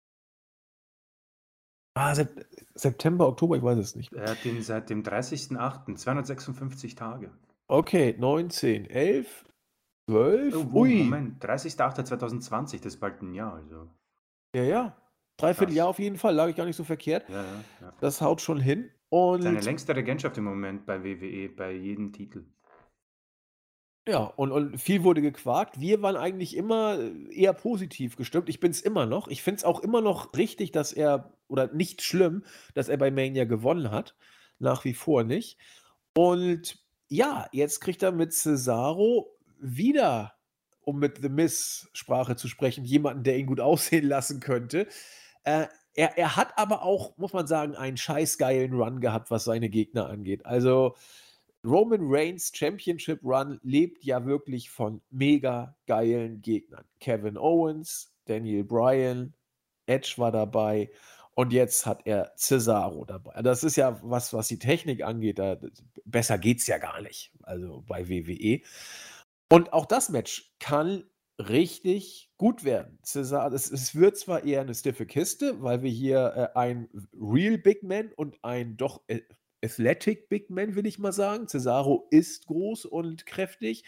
S1: Ah, Sep September, Oktober, ich weiß es nicht.
S2: Er hat ihn seit dem 30.08., 256 Tage.
S1: Okay, 19, 11, 12.
S2: Oh,
S1: Ui.
S2: Moment, 30.08.2020, das ist bald 1 Jahr, also.
S1: Ja, ja. 3/4
S2: Krass.
S1: Jahr auf jeden Fall, lag ich gar nicht so verkehrt.
S2: Ja, ja, ja.
S1: Das haut schon hin
S2: Seine
S1: und
S2: längste Regentschaft im Moment bei WWE, bei jedem Titel.
S1: Ja, und und viel wurde gequakt. Wir waren eigentlich immer, äh, eher positiv gestimmt. Ich bin's immer noch. Ich finde es auch immer noch richtig, dass er oder nicht schlimm, dass er bei Mania gewonnen hat. Nach wie vor nicht. Und ja, jetzt kriegt er mit Cesaro wieder, um mit The Miz Sprache zu sprechen, jemanden, der ihn gut aussehen lassen könnte. Äh, er er hat aber auch, muss man sagen, einen scheißgeilen Run gehabt, was seine Gegner angeht. Also, Roman Reigns Championship Run lebt ja wirklich von mega geilen Gegnern. Kevin Owens, Daniel Bryan, Edge war dabei und jetzt hat er Cesaro dabei. Das ist ja was, was die Technik angeht, da besser geht's ja gar nicht, also bei WWE. Und auch das Match kann richtig gut werden. Cesar es es wird zwar eher 'ne stiffe Kiste, weil wir hier, äh, einen Real Big Man und einen doch a Athletic Big Man, will ich mal sagen. Cesaro ist groß und kräftig,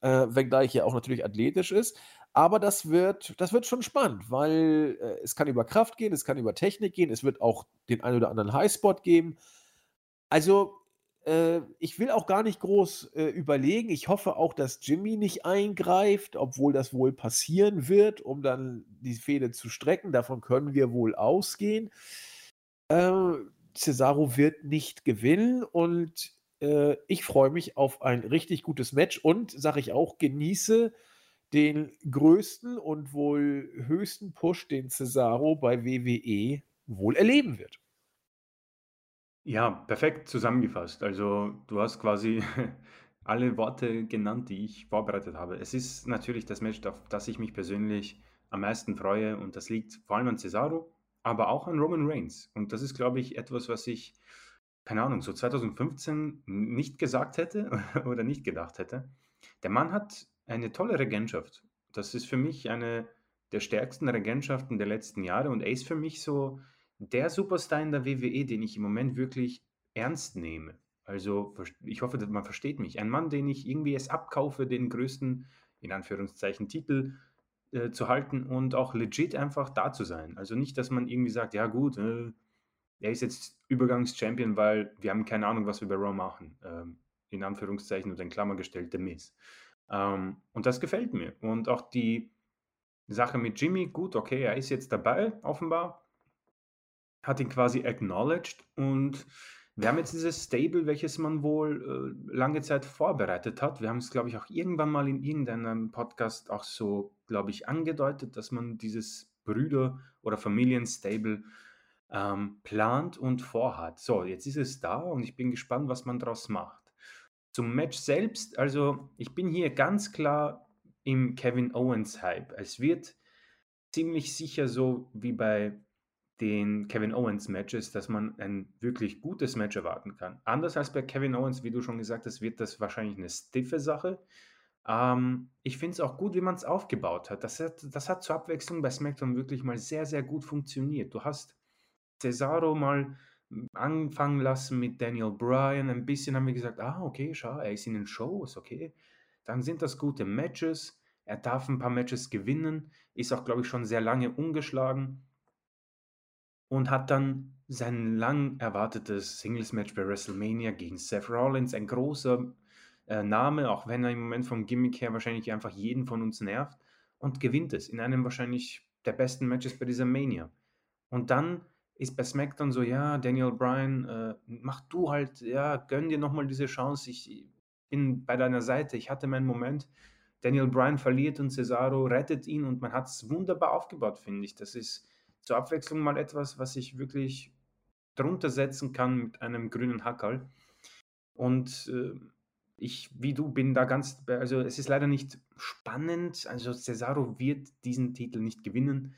S1: äh, wenngleich er auch natürlich athletisch ist. Aber das wird das wird schon spannend, weil, äh, es kann über Kraft gehen, es kann über Technik gehen, es wird auch den einen oder anderen Highspot geben. Also, äh, ich will auch gar nicht groß, äh, überlegen. Ich hoffe auch, dass Jimmy nicht eingreift, obwohl das wohl passieren wird, um dann die Fehde zu strecken. Davon können wir wohl ausgehen. Äh, Cesaro wird nicht gewinnen und, äh, ich freue mich auf ein richtig gutes Match und, sage ich auch, genieße den größten und wohl höchsten Push, den Cesaro bei WWE wohl erleben wird.
S2: Ja, perfekt zusammengefasst. Also, du hast quasi alle Worte genannt, die ich vorbereitet habe. Es ist natürlich das Match, auf das ich mich persönlich am meisten freue und das liegt vor allem an Cesaro, aber auch an Roman Reigns. Und das ist, glaube ich, etwas, was ich, keine Ahnung, so 2015 n nicht gesagt hätte oder nicht gedacht hätte. Der Mann hat eine tolle Regentschaft. Das ist für mich eine der stärksten Regentschaften der letzten Jahre und er ist für mich so der Superstar in der WWE, den ich im Moment wirklich ernst nehme. Also, ich hoffe, man versteht mich. Ein Mann, den ich irgendwie es abkaufe, den größten, in Anführungszeichen, Titel, äh, zu halten und auch legit einfach da zu sein. Also nicht, dass man irgendwie sagt: „Ja gut, äh, er ist jetzt Übergangs-Champion, weil wir haben keine Ahnung, was wir bei Raw machen“, ähm, in Anführungszeichen oder in Klammer gestellt, The Miz. Ähm, und das gefällt mir. Und auch die Sache mit Jimmy, gut, okay, er ist jetzt dabei, offenbar. Hat ihn quasi acknowledged und wir haben jetzt dieses Stable, welches man wohl, äh, lange Zeit vorbereitet hat. Wir haben es, glaube ich, auch irgendwann mal in irgendeinem Podcast auch so, glaube ich, angedeutet, dass man dieses Brüder oder Familien-Stable, ähm, plant und vorhat. So, jetzt ist es da und ich bin gespannt, was man draus macht. Zum Match selbst, also, ich bin hier ganz klar im Kevin Owens Hype. Es wird ziemlich sicher so wie bei den Kevin Owens Matches, dass man ein wirklich gutes Match erwarten kann. Anders als bei Kevin Owens, wie du schon gesagt hast, wird das wahrscheinlich eine stiffe Sache. Ähm, ich finde es auch gut, wie man es aufgebaut hat. Das, hat. das hat zur Abwechslung bei SmackDown wirklich mal sehr, sehr gut funktioniert. Du hast Cesaro mal anfangen lassen mit Daniel Bryan. Ein bisschen haben wir gesagt, ah, okay, schau, er ist in den Shows, okay. Dann sind das gute Matches. Er darf ein paar Matches gewinnen, ist auch, glaube ich, schon sehr lange ungeschlagen und hat dann sein lang erwartetes Singles-Match bei WrestleMania gegen Seth Rollins, ein großer äh, Name, auch wenn er im Moment vom Gimmick her wahrscheinlich einfach jeden von uns nervt, und gewinnt es in einem wahrscheinlich der besten Matches bei dieser Mania. Und dann ist bei SmackDown so, ja, Daniel Bryan, äh, mach du halt, ja, gönn dir nochmal diese Chance, ich bin bei deiner Seite, ich hatte meinen Moment. Daniel Bryan verliert und Cesaro rettet ihn und man hat es wunderbar aufgebaut, finde ich. Das ist zur Abwechslung mal etwas, was ich wirklich drunter setzen kann mit einem grünen Hackerl. Und äh, ich, wie du, bin da ganz, also es ist leider nicht spannend. Also Cesaro wird diesen Titel nicht gewinnen.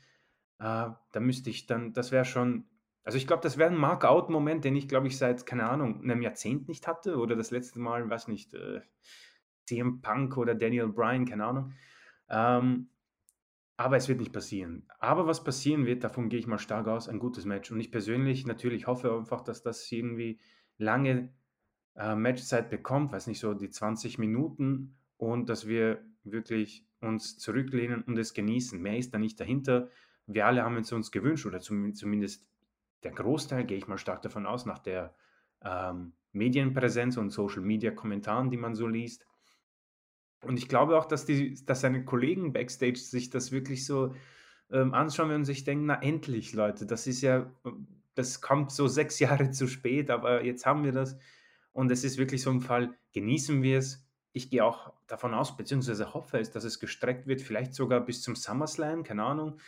S2: Äh, da müsste ich dann, das wäre schon, also ich glaube, das wäre ein Mark-out-Moment, den ich, glaube ich, seit, keine Ahnung, einem Jahrzehnt nicht hatte. Oder das letzte Mal, weiß nicht, äh, CM Punk oder Daniel Bryan, keine Ahnung. Ähm, aber es wird nicht passieren. Aber was passieren wird, davon gehe ich mal stark aus, ein gutes Match. Und ich persönlich natürlich hoffe einfach, dass das irgendwie lange äh, Matchzeit bekommt, weiß nicht, so die 20 Minuten und dass wir wirklich uns zurücklehnen und es genießen. Mehr ist da nicht dahinter. Wir alle haben es uns gewünscht oder zumindest der Großteil, gehe ich mal stark davon aus, nach der ähm, Medienpräsenz und Social-Media-Kommentaren, die man so liest. Und ich glaube auch, dass, die, dass seine Kollegen backstage sich das wirklich so ähm, anschauen und sich denken, na endlich, Leute, das ist ja, das kommt so sechs Jahre zu spät, aber jetzt haben wir das. Und es ist wirklich so ein Fall, genießen wir es. Ich gehe auch davon aus, beziehungsweise hoffe es, dass es gestreckt wird, vielleicht sogar bis zum SummerSlam, keine Ahnung.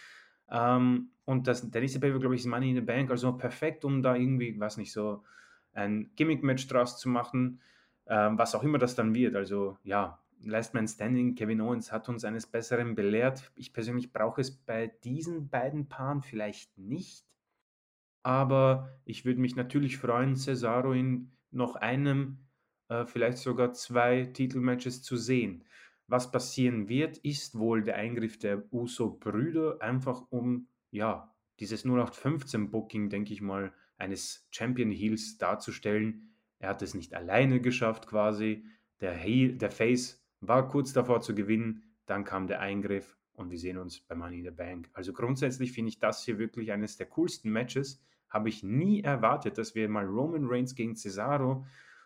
S2: Ähm, und das, der nächste Paper, glaube ich, ist Money in the Bank, also perfekt, um da irgendwie, weiß nicht, so ein Gimmick-Match draus zu machen, ähm, was auch immer das dann wird. Also ja, Last Man Standing, Kevin Owens hat uns eines Besseren belehrt. Ich persönlich brauche es bei diesen beiden Paaren vielleicht nicht. Aber ich würde mich natürlich freuen, Cesaro in noch einem, äh, vielleicht sogar zwei Titelmatches zu sehen. Was passieren wird, ist wohl der Eingriff der Uso-Brüder, einfach um, ja, dieses 0815-Booking, denke ich mal, eines Champion Heels darzustellen. Er hat es nicht alleine geschafft, quasi. Der, Heel, der Face war kurz davor zu gewinnen, dann kam der Eingriff und wir sehen uns bei Money in the Bank. Also grundsätzlich finde ich das hier wirklich eines der coolsten Matches. Habe ich nie erwartet, dass wir mal Roman Reigns gegen Cesaro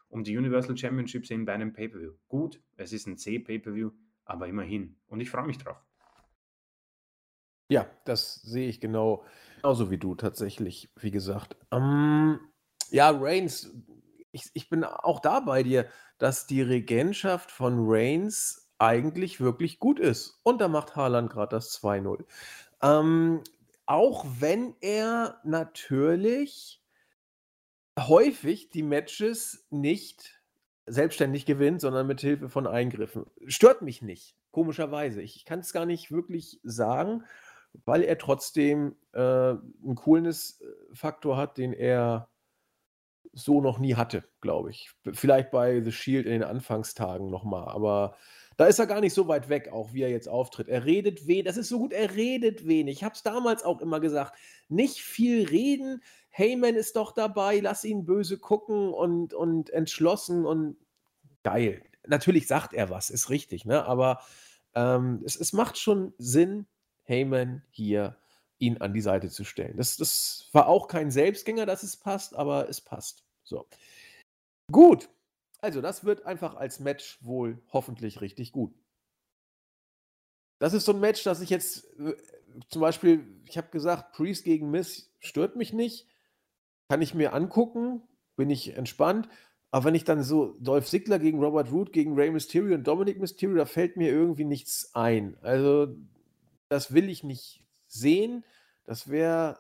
S2: um die Universal Championship sehen bei einem Pay-Per-View. Gut, es ist ein C-Pay-Per-View, aber immerhin. Und ich freue mich drauf.
S1: Ja, das sehe ich genau genauso wie du tatsächlich, wie gesagt. Ähm, ja, Reigns, ich, ich bin auch da bei dir dass die Regentschaft von Reigns eigentlich wirklich gut ist. Und da macht Haaland gerade das 2-0. Ähm, auch wenn er natürlich häufig die Matches nicht selbstständig gewinnt, sondern mit Hilfe von Eingriffen. Stört mich nicht, komischerweise. Ich kann es gar nicht wirklich sagen, weil er trotzdem äh, einen Coolness-Faktor hat, den er so noch nie hatte, glaube ich. Vielleicht bei The Shield in den Anfangstagen nochmal, aber da ist er gar nicht so weit weg, auch wie er jetzt auftritt. Er redet wenig, das ist so gut, er redet wenig. Ich habe es damals auch immer gesagt, nicht viel reden. Heyman ist doch dabei, lass ihn böse gucken und, und entschlossen und geil. Natürlich sagt er was, ist richtig, ne? aber ähm, es, es macht schon Sinn, Heyman hier ihn an die Seite zu stellen. Das, das war auch kein Selbstgänger, dass es passt, aber es passt. So. Gut. Also, das wird einfach als Match wohl hoffentlich richtig gut. Das ist so ein Match, das ich jetzt äh, zum Beispiel, ich habe gesagt, Priest gegen Miss stört mich nicht. Kann ich mir angucken, bin ich entspannt. Aber wenn ich dann so Dolph Ziggler gegen Robert Root, gegen Rey Mysterio und Dominic Mysterio, da fällt mir irgendwie nichts ein. Also, das will ich nicht sehen. Das wäre,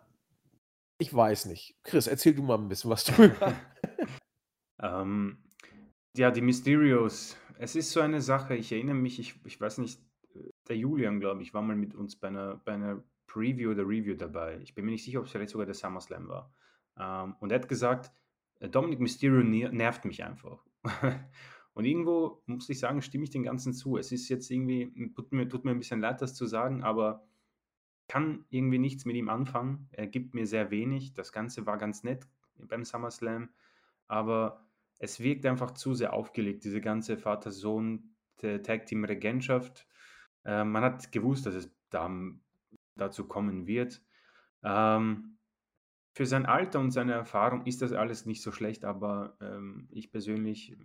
S1: ich weiß nicht. Chris, erzähl du mal ein bisschen was drüber.
S2: ähm, ja, die Mysterios. Es ist so eine Sache, ich erinnere mich, ich, ich weiß nicht, der Julian, glaube ich, war mal mit uns bei einer, bei einer Preview oder Review dabei. Ich bin mir nicht sicher, ob es vielleicht sogar der SummerSlam war. Ähm, und er hat gesagt, äh, Dominic Mysterio nervt mich einfach. und irgendwo muss ich sagen, stimme ich den Ganzen zu. Es ist jetzt irgendwie, tut mir, tut mir ein bisschen leid, das zu sagen, aber kann irgendwie nichts mit ihm anfangen. Er gibt mir sehr wenig. Das Ganze war ganz nett beim SummerSlam, aber es wirkt einfach zu sehr aufgelegt, diese ganze Vater-Sohn-Tag-Team-Regentschaft. Äh, man hat gewusst, dass es da, dazu kommen wird. Ähm, für sein Alter und seine Erfahrung ist das alles nicht so schlecht, aber ähm, ich persönlich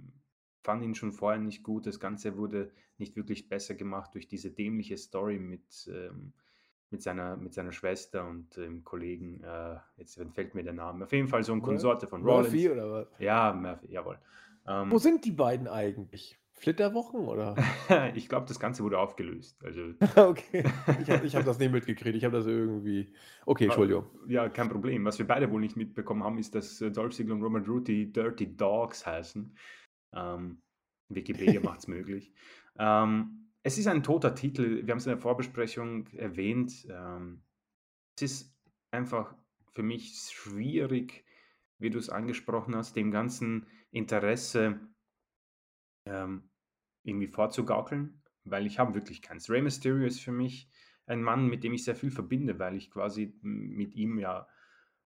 S2: fand ihn schon vorher nicht gut. Das Ganze wurde nicht wirklich besser gemacht durch diese dämliche Story mit, ähm, mit, seiner, mit seiner Schwester und dem Kollegen. Äh, jetzt entfällt mir der Name. Auf jeden Fall so ein Konsorte von Rollins. Murphy oder was? Ja, Murphy, jawohl.
S1: Ähm, Wo sind die beiden eigentlich? Flitterwochen oder?
S2: ich glaube, das Ganze wurde aufgelöst. Also,
S1: okay. Ich habe hab das nicht mitgekriegt. Ich habe das irgendwie. Okay, Entschuldigung.
S2: Ja, kein Problem. Was wir beide wohl nicht mitbekommen haben, ist, dass äh, Dolph Ziggler und Roman die Dirty Dogs heißen. Ähm, Wikipedia macht es möglich. Ähm, es ist ein toter Titel. Wir haben es in der Vorbesprechung erwähnt. Ähm, es ist einfach für mich schwierig, wie du es angesprochen hast, dem ganzen Interesse ähm, irgendwie vorzugaukeln, weil ich habe wirklich keins. Rey Mysterio ist für mich ein Mann, mit dem ich sehr viel verbinde, weil ich quasi mit ihm ja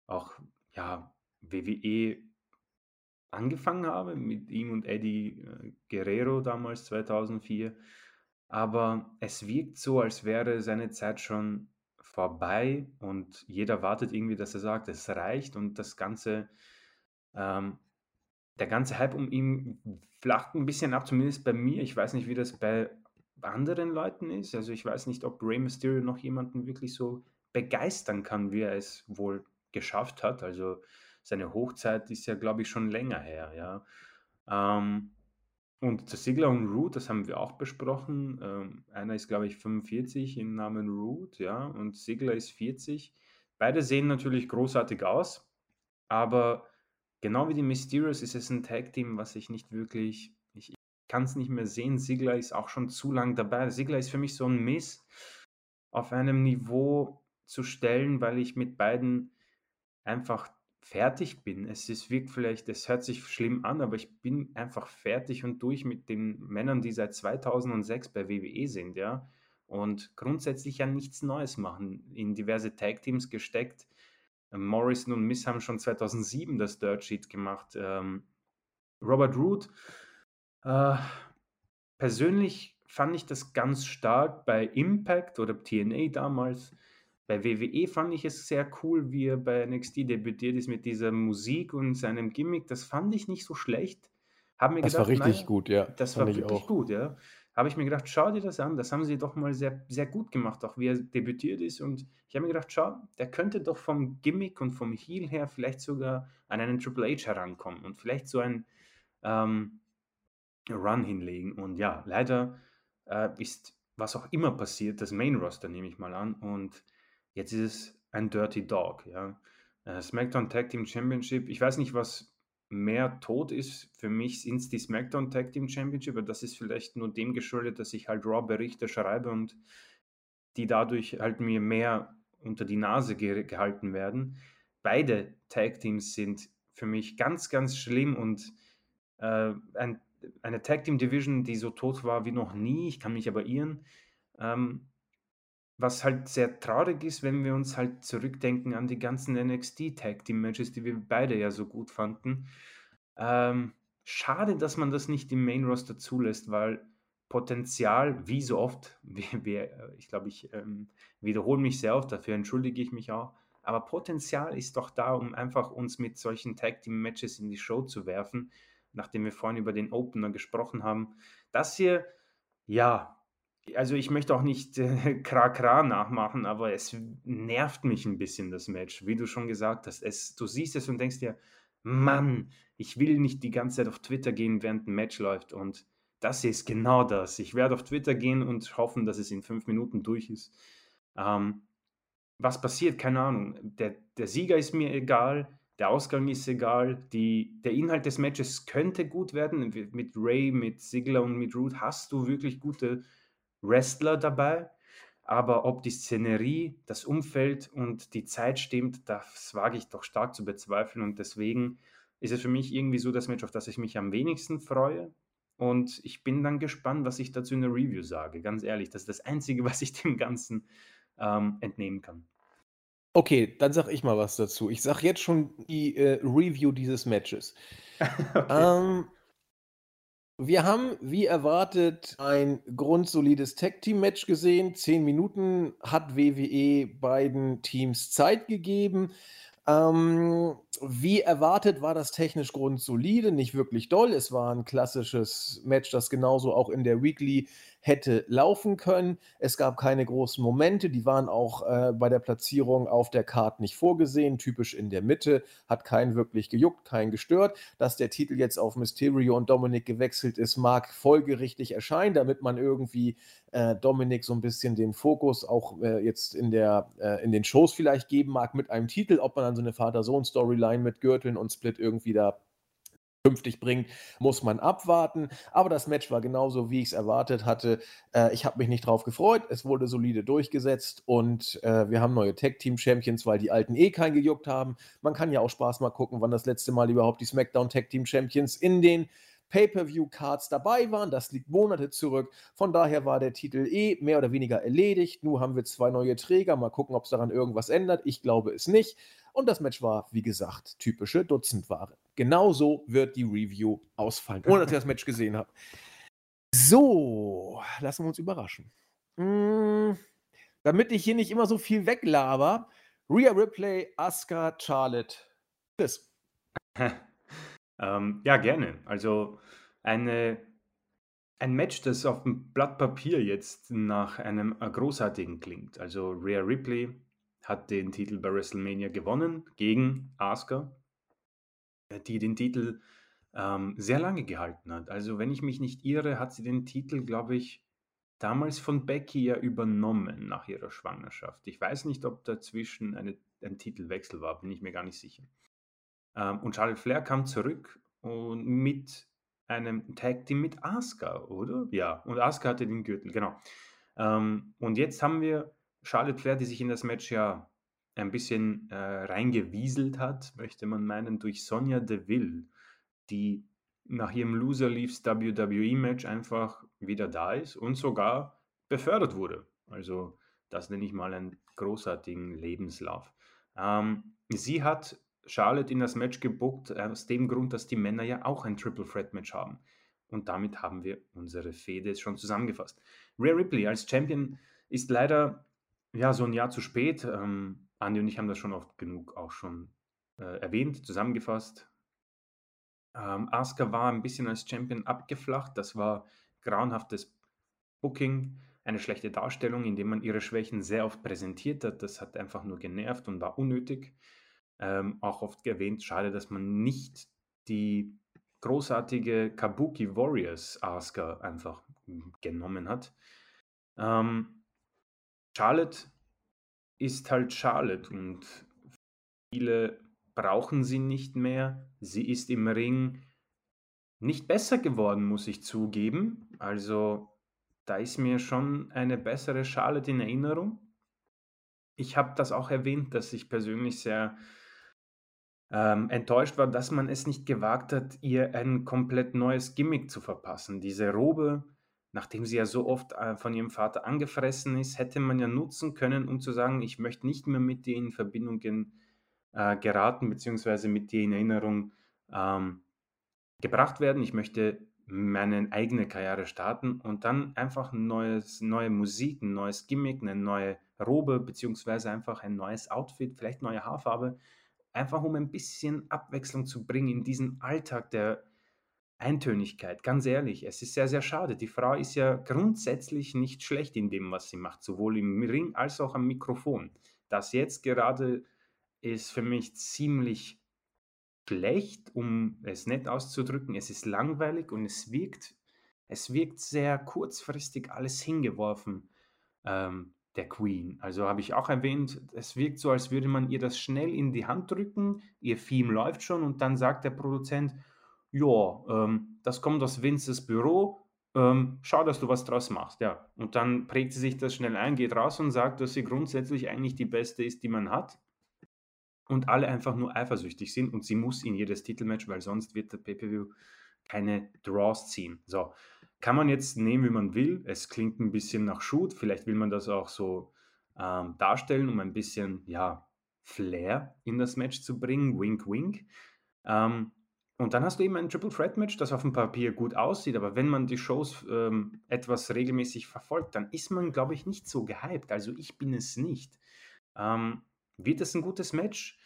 S2: auch ja, WWE angefangen habe, mit ihm und Eddie äh, Guerrero damals 2004. Aber es wirkt so, als wäre seine Zeit schon vorbei und jeder wartet irgendwie, dass er sagt, es reicht und das Ganze ähm, der ganze Hype um ihn flacht ein bisschen ab, zumindest bei mir. Ich weiß nicht, wie das bei anderen Leuten ist. Also ich weiß nicht, ob Rey Mysterio noch jemanden wirklich so begeistern kann, wie er es wohl geschafft hat. Also seine Hochzeit ist ja, glaube ich, schon länger her, ja. Ähm, und Sigler und Root, das haben wir auch besprochen. Ähm, einer ist, glaube ich, 45 im Namen Root, ja, und Sigler ist 40. Beide sehen natürlich großartig aus, aber Genau wie die Mysterios ist es ein Tag-Team, was ich nicht wirklich, ich, kann es nicht mehr sehen. Sigler ist auch schon zu lang dabei. Sigler ist für mich so ein Miss auf einem Niveau zu stellen, weil ich mit beiden einfach fertig bin. Es ist wirkt vielleicht, es hört sich schlimm an, aber ich bin einfach fertig und durch mit den Männern, die seit 2006 bei WWE sind, ja. Und grundsätzlich ja nichts Neues machen, in diverse Tag-Teams gesteckt Morrison und Miss haben schon 2007 das Dirt Sheet gemacht. Ähm, Robert Root, äh, persönlich fand ich das ganz stark bei Impact oder TNA damals. Bei WWE fand ich es sehr cool, wie er bei NXT debütiert ist mit dieser Musik und seinem Gimmick. Das fand ich nicht so schlecht.
S1: Hab mir das gedacht, war richtig naja, gut, ja.
S2: Das war wirklich auch. gut, ja habe ich mir gedacht, schau dir das an, das haben sie doch mal sehr, sehr gut gemacht, auch wie er debütiert ist. Und ich habe mir gedacht, schau, der könnte doch vom Gimmick und vom Heel her vielleicht sogar an einen Triple H herankommen und vielleicht so ein ähm, Run hinlegen. Und ja, leider äh, ist was auch immer passiert, das Main Roster nehme ich mal an. Und jetzt ist es ein Dirty Dog. Ja. Äh, SmackDown Tag Team Championship, ich weiß nicht, was mehr tot ist. Für mich sind es die SmackDown Tag Team Championship, aber das ist vielleicht nur dem geschuldet, dass ich halt Raw-Berichte schreibe und die dadurch halt mir mehr unter die Nase ge gehalten werden. Beide Tag Teams sind für mich ganz, ganz schlimm und äh, ein, eine Tag Team Division, die so tot war wie noch nie. Ich kann mich aber irren. Ähm, was halt sehr traurig ist, wenn wir uns halt zurückdenken an die ganzen NXT Tag Team Matches, die wir beide ja so gut fanden. Ähm, schade, dass man das nicht im Main Roster zulässt, weil Potenzial, wie so oft, wie, äh, ich glaube, ich ähm, wiederhole mich sehr oft, dafür entschuldige ich mich auch, aber Potenzial ist doch da, um einfach uns mit solchen Tag Team Matches in die Show zu werfen, nachdem wir vorhin über den Opener gesprochen haben. Das hier, ja, also ich möchte auch nicht äh, Kra-Kra nachmachen, aber es nervt mich ein bisschen, das Match, wie du schon gesagt hast. Es, du siehst es und denkst dir, Mann, ich will nicht die ganze Zeit auf Twitter gehen, während ein Match läuft. Und das ist genau das. Ich werde auf Twitter gehen und hoffen, dass es in fünf Minuten durch ist. Ähm, was passiert? Keine Ahnung. Der, der Sieger ist mir egal, der Ausgang ist egal, die, der Inhalt des Matches könnte gut werden. Mit Ray, mit Sigler und mit Root hast du wirklich gute Wrestler dabei, aber ob die Szenerie, das Umfeld und die Zeit stimmt, das wage ich doch stark zu bezweifeln und deswegen ist es für mich irgendwie so das Match, auf das ich mich am wenigsten freue. Und ich bin dann gespannt, was ich dazu in der Review sage. Ganz ehrlich, das ist das Einzige, was ich dem Ganzen ähm, entnehmen kann.
S1: Okay, dann sag ich mal was dazu. Ich sag jetzt schon die äh, Review dieses Matches. okay. ähm, wir haben, wie erwartet, ein grundsolides Tag-Team-Match gesehen. Zehn Minuten hat WWE beiden Teams Zeit gegeben. Ähm, wie erwartet war das technisch grundsolide, nicht wirklich doll. Es war ein klassisches Match, das genauso auch in der Weekly hätte laufen können. Es gab keine großen Momente, die waren auch äh, bei der Platzierung auf der Karte nicht vorgesehen, typisch in der Mitte, hat keinen wirklich gejuckt, keinen gestört. Dass der Titel jetzt auf Mysterio und Dominic gewechselt ist, mag folgerichtig erscheinen, damit man irgendwie äh, Dominik so ein bisschen den Fokus auch äh, jetzt in, der, äh, in den Shows vielleicht geben mag mit einem Titel, ob man dann so eine Vater-Sohn-Storyline mit Gürteln und Split irgendwie da künftig bringt, muss man abwarten. Aber das Match war genauso, wie ich es erwartet hatte. Äh, ich habe mich nicht drauf gefreut. Es wurde solide durchgesetzt und äh, wir haben neue Tag-Team-Champions, weil die alten eh kein gejuckt haben. Man kann ja auch Spaß mal gucken, wann das letzte Mal überhaupt die SmackDown Tag-Team-Champions in den Pay-per-view-Cards dabei waren. Das liegt Monate zurück. Von daher war der Titel eh mehr oder weniger erledigt. Nun haben wir zwei neue Träger. Mal gucken, ob es daran irgendwas ändert. Ich glaube es nicht. Und das Match war, wie gesagt, typische Dutzendware. Genauso wird die Review ausfallen, ohne dass ich das Match gesehen habe. So, lassen wir uns überraschen. Hm, damit ich hier nicht immer so viel weglaber, Rhea Ripley, Asuka, Charlotte. Chris.
S2: Ähm, ja, gerne. Also eine, ein Match, das auf dem Blatt Papier jetzt nach einem äh, großartigen klingt. Also Rhea Ripley hat den Titel bei WrestleMania gewonnen gegen Asuka, die den Titel ähm, sehr lange gehalten hat. Also wenn ich mich nicht irre, hat sie den Titel, glaube ich, damals von Becky ja übernommen nach ihrer Schwangerschaft. Ich weiß nicht, ob dazwischen eine, ein Titelwechsel war, bin ich mir gar nicht sicher. Ähm, und Charlotte Flair kam zurück und mit einem Tag Team mit Asuka, oder? Ja, und Asuka hatte den Gürtel, genau. Ähm, und jetzt haben wir Charlotte Flair, die sich in das Match ja ein bisschen äh, reingewieselt hat, möchte man meinen, durch Sonja Deville, die nach ihrem Loser Leaves WWE-Match einfach wieder da ist und sogar befördert wurde. Also das nenne ich mal einen großartigen Lebenslauf. Ähm, sie hat Charlotte in das Match gebuckt, aus dem Grund, dass die Männer ja auch ein Triple Threat Match haben. Und damit haben wir unsere Fehde schon zusammengefasst. Rhea Ripley als Champion ist leider ja, so ein Jahr zu spät. Ähm, Andi und ich haben das schon oft genug auch schon äh, erwähnt, zusammengefasst. Ähm, Asuka war ein bisschen als Champion abgeflacht. Das war grauenhaftes Booking, eine schlechte Darstellung, indem man ihre Schwächen sehr oft präsentiert hat. Das hat einfach nur genervt und war unnötig. Ähm, auch oft erwähnt, schade, dass man nicht die großartige Kabuki Warriors Asuka einfach genommen hat. Ähm, Charlotte ist halt Charlotte und viele brauchen sie nicht mehr. Sie ist im Ring nicht besser geworden, muss ich zugeben. Also da ist mir schon eine bessere Charlotte in Erinnerung. Ich habe das auch erwähnt, dass ich persönlich sehr ähm, enttäuscht war, dass man es nicht gewagt hat, ihr ein komplett neues Gimmick zu verpassen. Diese Robe nachdem sie ja so oft äh, von ihrem Vater angefressen ist, hätte man ja nutzen können, um zu sagen, ich möchte nicht mehr mit dir in Verbindung äh, geraten, beziehungsweise mit dir in Erinnerung ähm, gebracht werden. Ich möchte meine eigene Karriere starten und dann einfach neues, neue Musik, ein neues Gimmick, eine neue Robe, beziehungsweise einfach ein neues Outfit, vielleicht neue Haarfarbe, einfach um ein bisschen Abwechslung zu bringen in diesen Alltag, der Eintönigkeit, ganz ehrlich, es ist sehr, sehr schade. Die Frau ist ja grundsätzlich nicht schlecht in dem, was sie macht, sowohl im Ring als auch am Mikrofon. Das jetzt gerade ist für mich ziemlich schlecht, um es nett auszudrücken. Es ist langweilig und es wirkt, es wirkt sehr kurzfristig alles hingeworfen, ähm, der Queen. Also habe ich auch erwähnt, es wirkt so, als würde man ihr das schnell in die Hand drücken, ihr Theme läuft schon und dann sagt der Produzent, ja, ähm, das kommt aus Vinces Büro, ähm, schau, dass du was draus machst, ja. Und dann prägt sie sich das schnell ein, geht raus und sagt, dass sie grundsätzlich eigentlich die beste ist, die man hat. Und alle einfach nur eifersüchtig sind und sie muss in jedes Titelmatch, weil sonst wird der Pay-Per-View keine Draws ziehen. So, kann man jetzt nehmen, wie man will. Es klingt ein bisschen nach Shoot. Vielleicht will man das auch so ähm, darstellen, um ein bisschen, ja, Flair in das Match zu bringen. Wink, wink. Ähm, und dann hast du eben ein Triple Threat Match, das auf dem Papier gut aussieht, aber wenn man die Shows ähm, etwas regelmäßig verfolgt, dann ist man, glaube ich, nicht so gehypt. Also ich bin es nicht. Ähm, wird es ein gutes Match?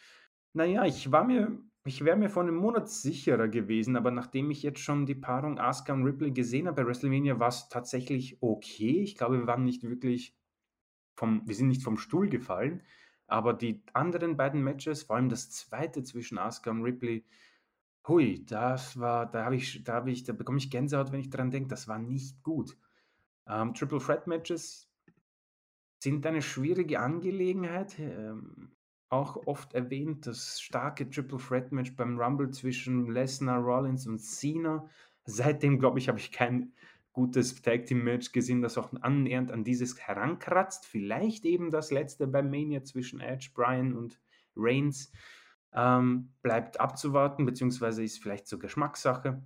S2: Naja, ich war mir, ich wäre mir vor einem Monat sicherer gewesen, aber nachdem ich jetzt schon die Paarung Asuka und Ripley gesehen habe bei WrestleMania, war es tatsächlich okay. Ich glaube, wir waren nicht wirklich vom, wir sind nicht vom Stuhl gefallen, aber die anderen beiden Matches, vor allem das zweite zwischen Asuka und Ripley, Hui, das war, da habe ich, da habe ich, da bekomme ich Gänsehaut, wenn ich dran denke, das war nicht gut. Ähm, Triple Threat Matches sind eine schwierige Angelegenheit. Ähm, auch oft erwähnt, das starke Triple Threat Match beim Rumble zwischen Lesnar, Rollins und Cena. Seitdem, glaube ich, habe ich kein gutes Tag Team Match gesehen, das auch annähernd an dieses herankratzt. Vielleicht eben das letzte beim Mania zwischen Edge, Bryan und Reigns. Ähm, bleibt abzuwarten, beziehungsweise ist vielleicht zur Geschmackssache.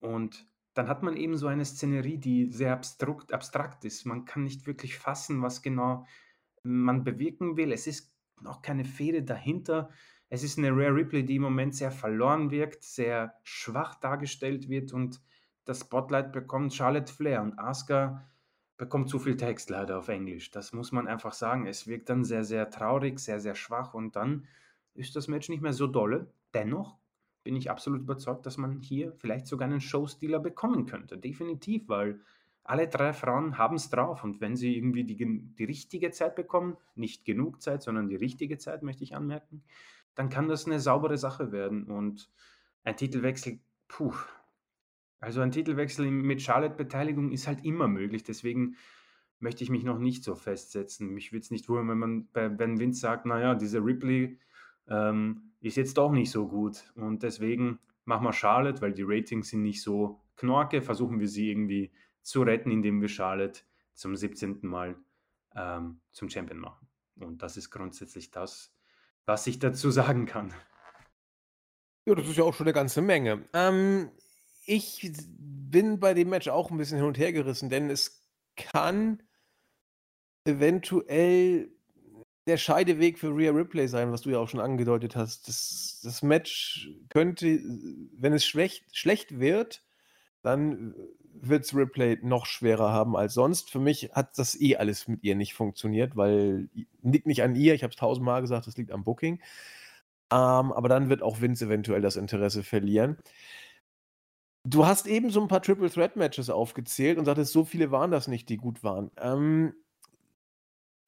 S2: Und dann hat man eben so eine Szenerie, die sehr abstrakt, abstrakt ist. Man kann nicht wirklich fassen, was genau man bewirken will. Es ist noch keine Fehde dahinter. Es ist eine Rare Ripley, die im Moment sehr verloren wirkt, sehr schwach dargestellt wird und das Spotlight bekommt Charlotte Flair und Asuka bekommt zu viel Text leider auf Englisch. Das muss man einfach sagen. Es wirkt dann sehr, sehr traurig, sehr, sehr schwach und dann ist das Match nicht mehr so dolle. Dennoch bin ich absolut überzeugt, dass man hier vielleicht sogar einen Showstealer bekommen könnte. Definitiv, weil alle drei Frauen haben es drauf. Und wenn sie irgendwie die, die richtige Zeit bekommen, nicht genug Zeit, sondern die richtige Zeit, möchte ich anmerken, dann kann das eine saubere Sache werden. Und ein Titelwechsel, puh, also ein Titelwechsel mit Charlotte-Beteiligung ist halt immer möglich, deswegen möchte ich mich noch nicht so festsetzen. Mich würde es nicht wundern, wenn man bei, wenn Vince sagt, naja, diese Ripley ähm, ist jetzt doch nicht so gut. Und deswegen machen wir Charlotte, weil die Ratings sind nicht so knorke, versuchen wir sie irgendwie zu retten, indem wir Charlotte zum 17. Mal ähm, zum Champion machen. Und das ist grundsätzlich das, was ich dazu sagen kann.
S1: Ja, das ist ja auch schon eine ganze Menge. Ähm, ich bin bei dem Match auch ein bisschen hin und her gerissen, denn es kann eventuell der Scheideweg für Rhea Ripley sein, was du ja auch schon angedeutet hast. Das, das Match könnte, wenn es schlecht, schlecht wird, dann wird es Ripley noch schwerer haben als sonst. Für mich hat das eh alles mit ihr nicht funktioniert, weil liegt nicht an ihr, ich habe es tausendmal gesagt, das liegt am Booking. Ähm, aber dann wird auch Vince eventuell das Interesse verlieren. Du hast eben so ein paar Triple Threat Matches aufgezählt und sagtest, so viele waren das nicht, die gut waren. Ähm,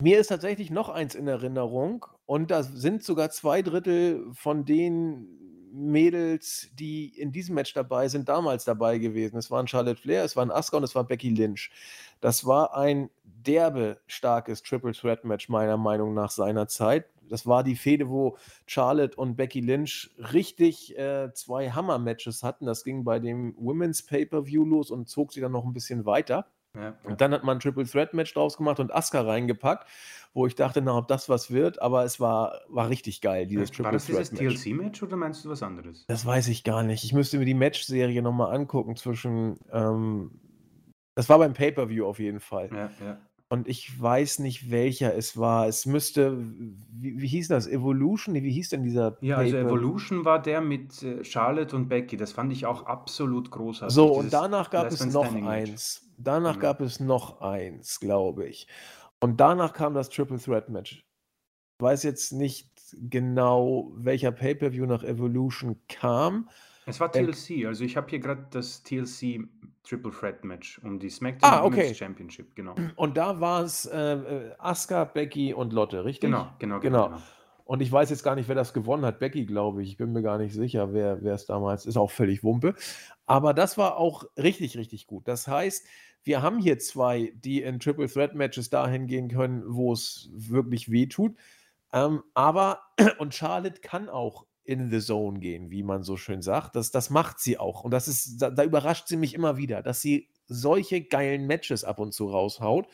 S1: mir ist tatsächlich noch eins in Erinnerung und da sind sogar zwei Drittel von den Mädels, die in diesem Match dabei sind, damals dabei gewesen. Es waren Charlotte Flair, es waren Asuka und es war Becky Lynch. Das war ein derbe starkes Triple Threat Match meiner Meinung nach seiner Zeit. Das war die Fehde, wo Charlotte und Becky Lynch richtig äh, zwei Hammer-Matches hatten. Das ging bei dem Women's Pay-Per-View los und zog sich dann noch ein bisschen weiter. Ja. Und dann hat man ein Triple Threat Match draus gemacht und Asuka reingepackt, wo ich dachte, na, ob das was wird, aber es war, war richtig geil, dieses
S2: Triple Threat Match. War das dieses TLC-Match oder meinst du was anderes?
S1: Das weiß ich gar nicht. Ich müsste mir die Match-Serie nochmal angucken zwischen, ähm, das war beim Pay-Per-View auf jeden Fall. Ja, ja. Und ich weiß nicht, welcher es war. Es müsste, wie, wie hieß das? Evolution? Wie hieß denn dieser?
S2: Ja, also Evolution war der mit äh, Charlotte und Becky. Das fand ich auch absolut großartig.
S1: So, und danach gab es noch eins. Danach mhm. gab es noch eins, glaube ich. Und danach kam das Triple Threat Match. Ich weiß jetzt nicht genau, welcher Pay-Per-View nach Evolution kam.
S2: Es war TLC, also ich habe hier gerade das TLC Triple Threat Match um die SmackDown
S1: ah, okay.
S2: Women's Championship, genau.
S1: Und da war es äh, äh, Asuka, Becky und Lotte, richtig?
S2: Genau, genau, genau, genau.
S1: Und ich weiß jetzt gar nicht, wer das gewonnen hat. Becky, glaube ich. Ich bin mir gar nicht sicher, wer es damals ist. Auch völlig Wumpe. Aber das war auch richtig, richtig gut. Das heißt, wir haben hier zwei, die in Triple Threat Matches dahin gehen können, wo es wirklich weh tut. Ähm, aber, und Charlotte kann auch in the zone gehen, wie man so schön sagt. Das, das macht sie auch. Und das ist, da, da überrascht sie mich immer wieder, dass sie solche geilen Matches ab und zu raushaut.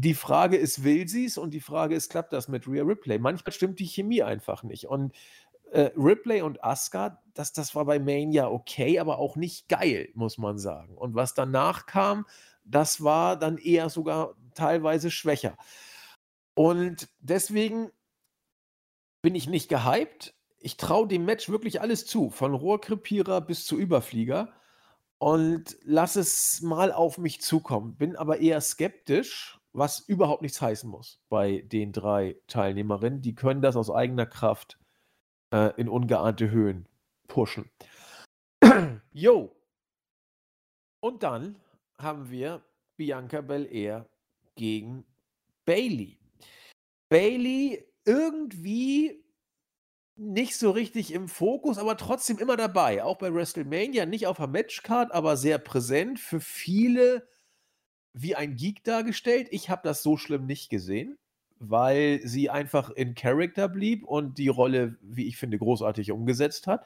S1: Die Frage ist, will sie es? Und die Frage ist, klappt das mit Rhea Ripley? Manchmal stimmt die Chemie einfach nicht. Und äh, Ripley und Asuka, das, das war bei Mania okay, aber auch nicht geil, muss man sagen. Und was danach kam, das war dann eher sogar teilweise schwächer. Und deswegen bin ich nicht gehypt. Ich traue dem Match wirklich alles zu, von Rohrkrepierer bis zu Überflieger und lass es mal auf mich zukommen. Bin aber eher skeptisch, was überhaupt nichts heißen muss bei den drei Teilnehmerinnen. Die können das aus eigener Kraft äh, in ungeahnte Höhen pushen. Jo. Und dann haben wir Bianca Belair gegen Bailey. Bailey irgendwie nicht so richtig im Fokus, aber trotzdem immer dabei. Auch bei WrestleMania, nicht auf der Matchcard, aber sehr präsent. Für viele wie ein Geek dargestellt. Ich habe das so schlimm nicht gesehen, weil sie einfach in Character blieb und die Rolle, wie ich finde, großartig umgesetzt hat.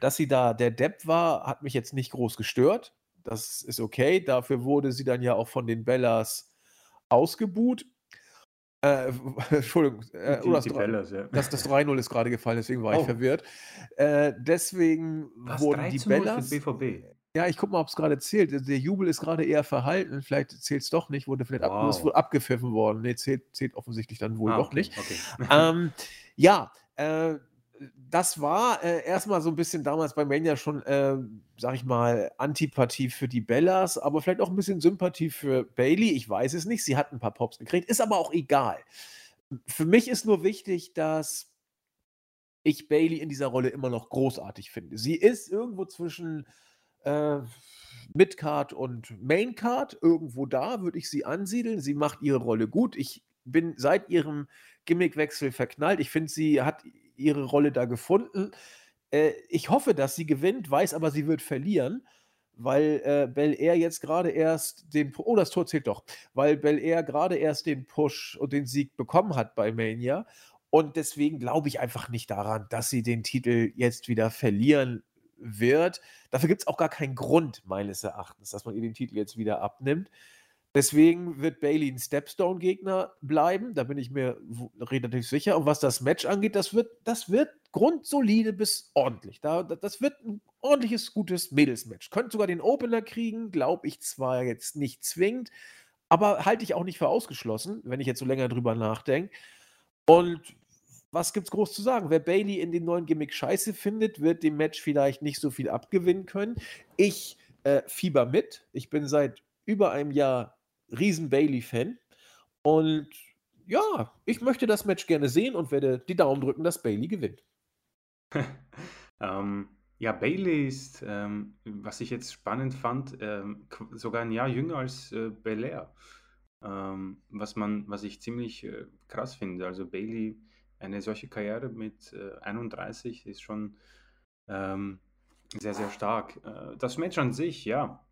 S1: Dass sie da der Depp war, hat mich jetzt nicht groß gestört. Das ist okay. Dafür wurde sie dann ja auch von den Bellas ausgebuht. Äh, Entschuldigung, äh,
S2: Die,
S1: das,
S2: die Bellas, ja.
S1: das, das 3-0 ist gerade gefallen, deswegen war ich
S2: Oh.
S1: verwirrt. Äh, deswegen
S2: Was,
S1: wurden
S2: 3
S1: die
S2: zu 0
S1: Bellas.
S2: für BVB?
S1: Ja, ich guck mal, ob es gerade zählt. Der Jubel ist gerade eher verhalten. Vielleicht zählt es doch nicht. Wurde vielleicht ab, ist
S2: Wow.
S1: wohl abgepfiffen worden. Nee, zählt, zählt offensichtlich dann wohl
S2: Ah,
S1: doch
S2: okay,
S1: nicht.
S2: okay.
S1: ähm, ja, äh, das war äh, erstmal so ein bisschen damals bei Mania schon, äh, sag ich mal, Antipathie für die Bellas, aber vielleicht auch ein bisschen Sympathie für Bailey. Ich weiß es nicht. Sie hat ein paar Pops gekriegt, ist aber auch egal. Für mich ist nur wichtig, dass ich Bailey in dieser Rolle immer noch großartig finde. Sie ist irgendwo zwischen äh, Midcard und Maincard, irgendwo da würde ich sie ansiedeln. Sie macht ihre Rolle gut. Ich bin seit ihrem Gimmickwechsel verknallt. Ich finde, sie hat ihre Rolle da gefunden. Äh, ich hoffe, dass sie gewinnt, weiß aber, sie wird verlieren, weil äh, Bel Air jetzt gerade erst den. Oh, das Tor zählt doch. Weil Bel Air gerade erst den Push und den Sieg bekommen hat bei Mania. Und deswegen glaube ich einfach nicht daran, dass sie den Titel jetzt wieder verlieren wird. Dafür gibt es auch gar keinen Grund, meines Erachtens, dass man ihr den Titel jetzt wieder abnimmt. Deswegen wird Bailey ein Stepstone-Gegner bleiben, da bin ich mir relativ sicher. Und was das Match angeht, das wird, das wird grundsolide bis ordentlich. Da, da- das wird ein ordentliches, gutes Mädelsmatch. Könnte sogar den Opener kriegen, glaube ich zwar jetzt nicht zwingend, aber halte ich auch nicht für ausgeschlossen, wenn ich jetzt so länger drüber nachdenke. Und was gibt's groß zu sagen? Wer Bailey in dem neuen Gimmick scheiße findet, wird dem Match vielleicht nicht so viel abgewinnen können. Ich äh, fieber mit. Ich bin seit über einem Jahr riesen Bailey-Fan. Und ja, ich möchte das Match gerne sehen und werde die Daumen drücken, dass Bailey gewinnt.
S2: Ähm, ja, Bailey ist, ähm, was ich jetzt spannend fand, ähm, sogar ein Jahr jünger als äh, Belair. Ähm, was man, was ich ziemlich äh, krass finde. Also Bailey, eine solche Karriere mit äh, 31 ist schon ähm, sehr, sehr stark. Äh, das Match an sich, ja.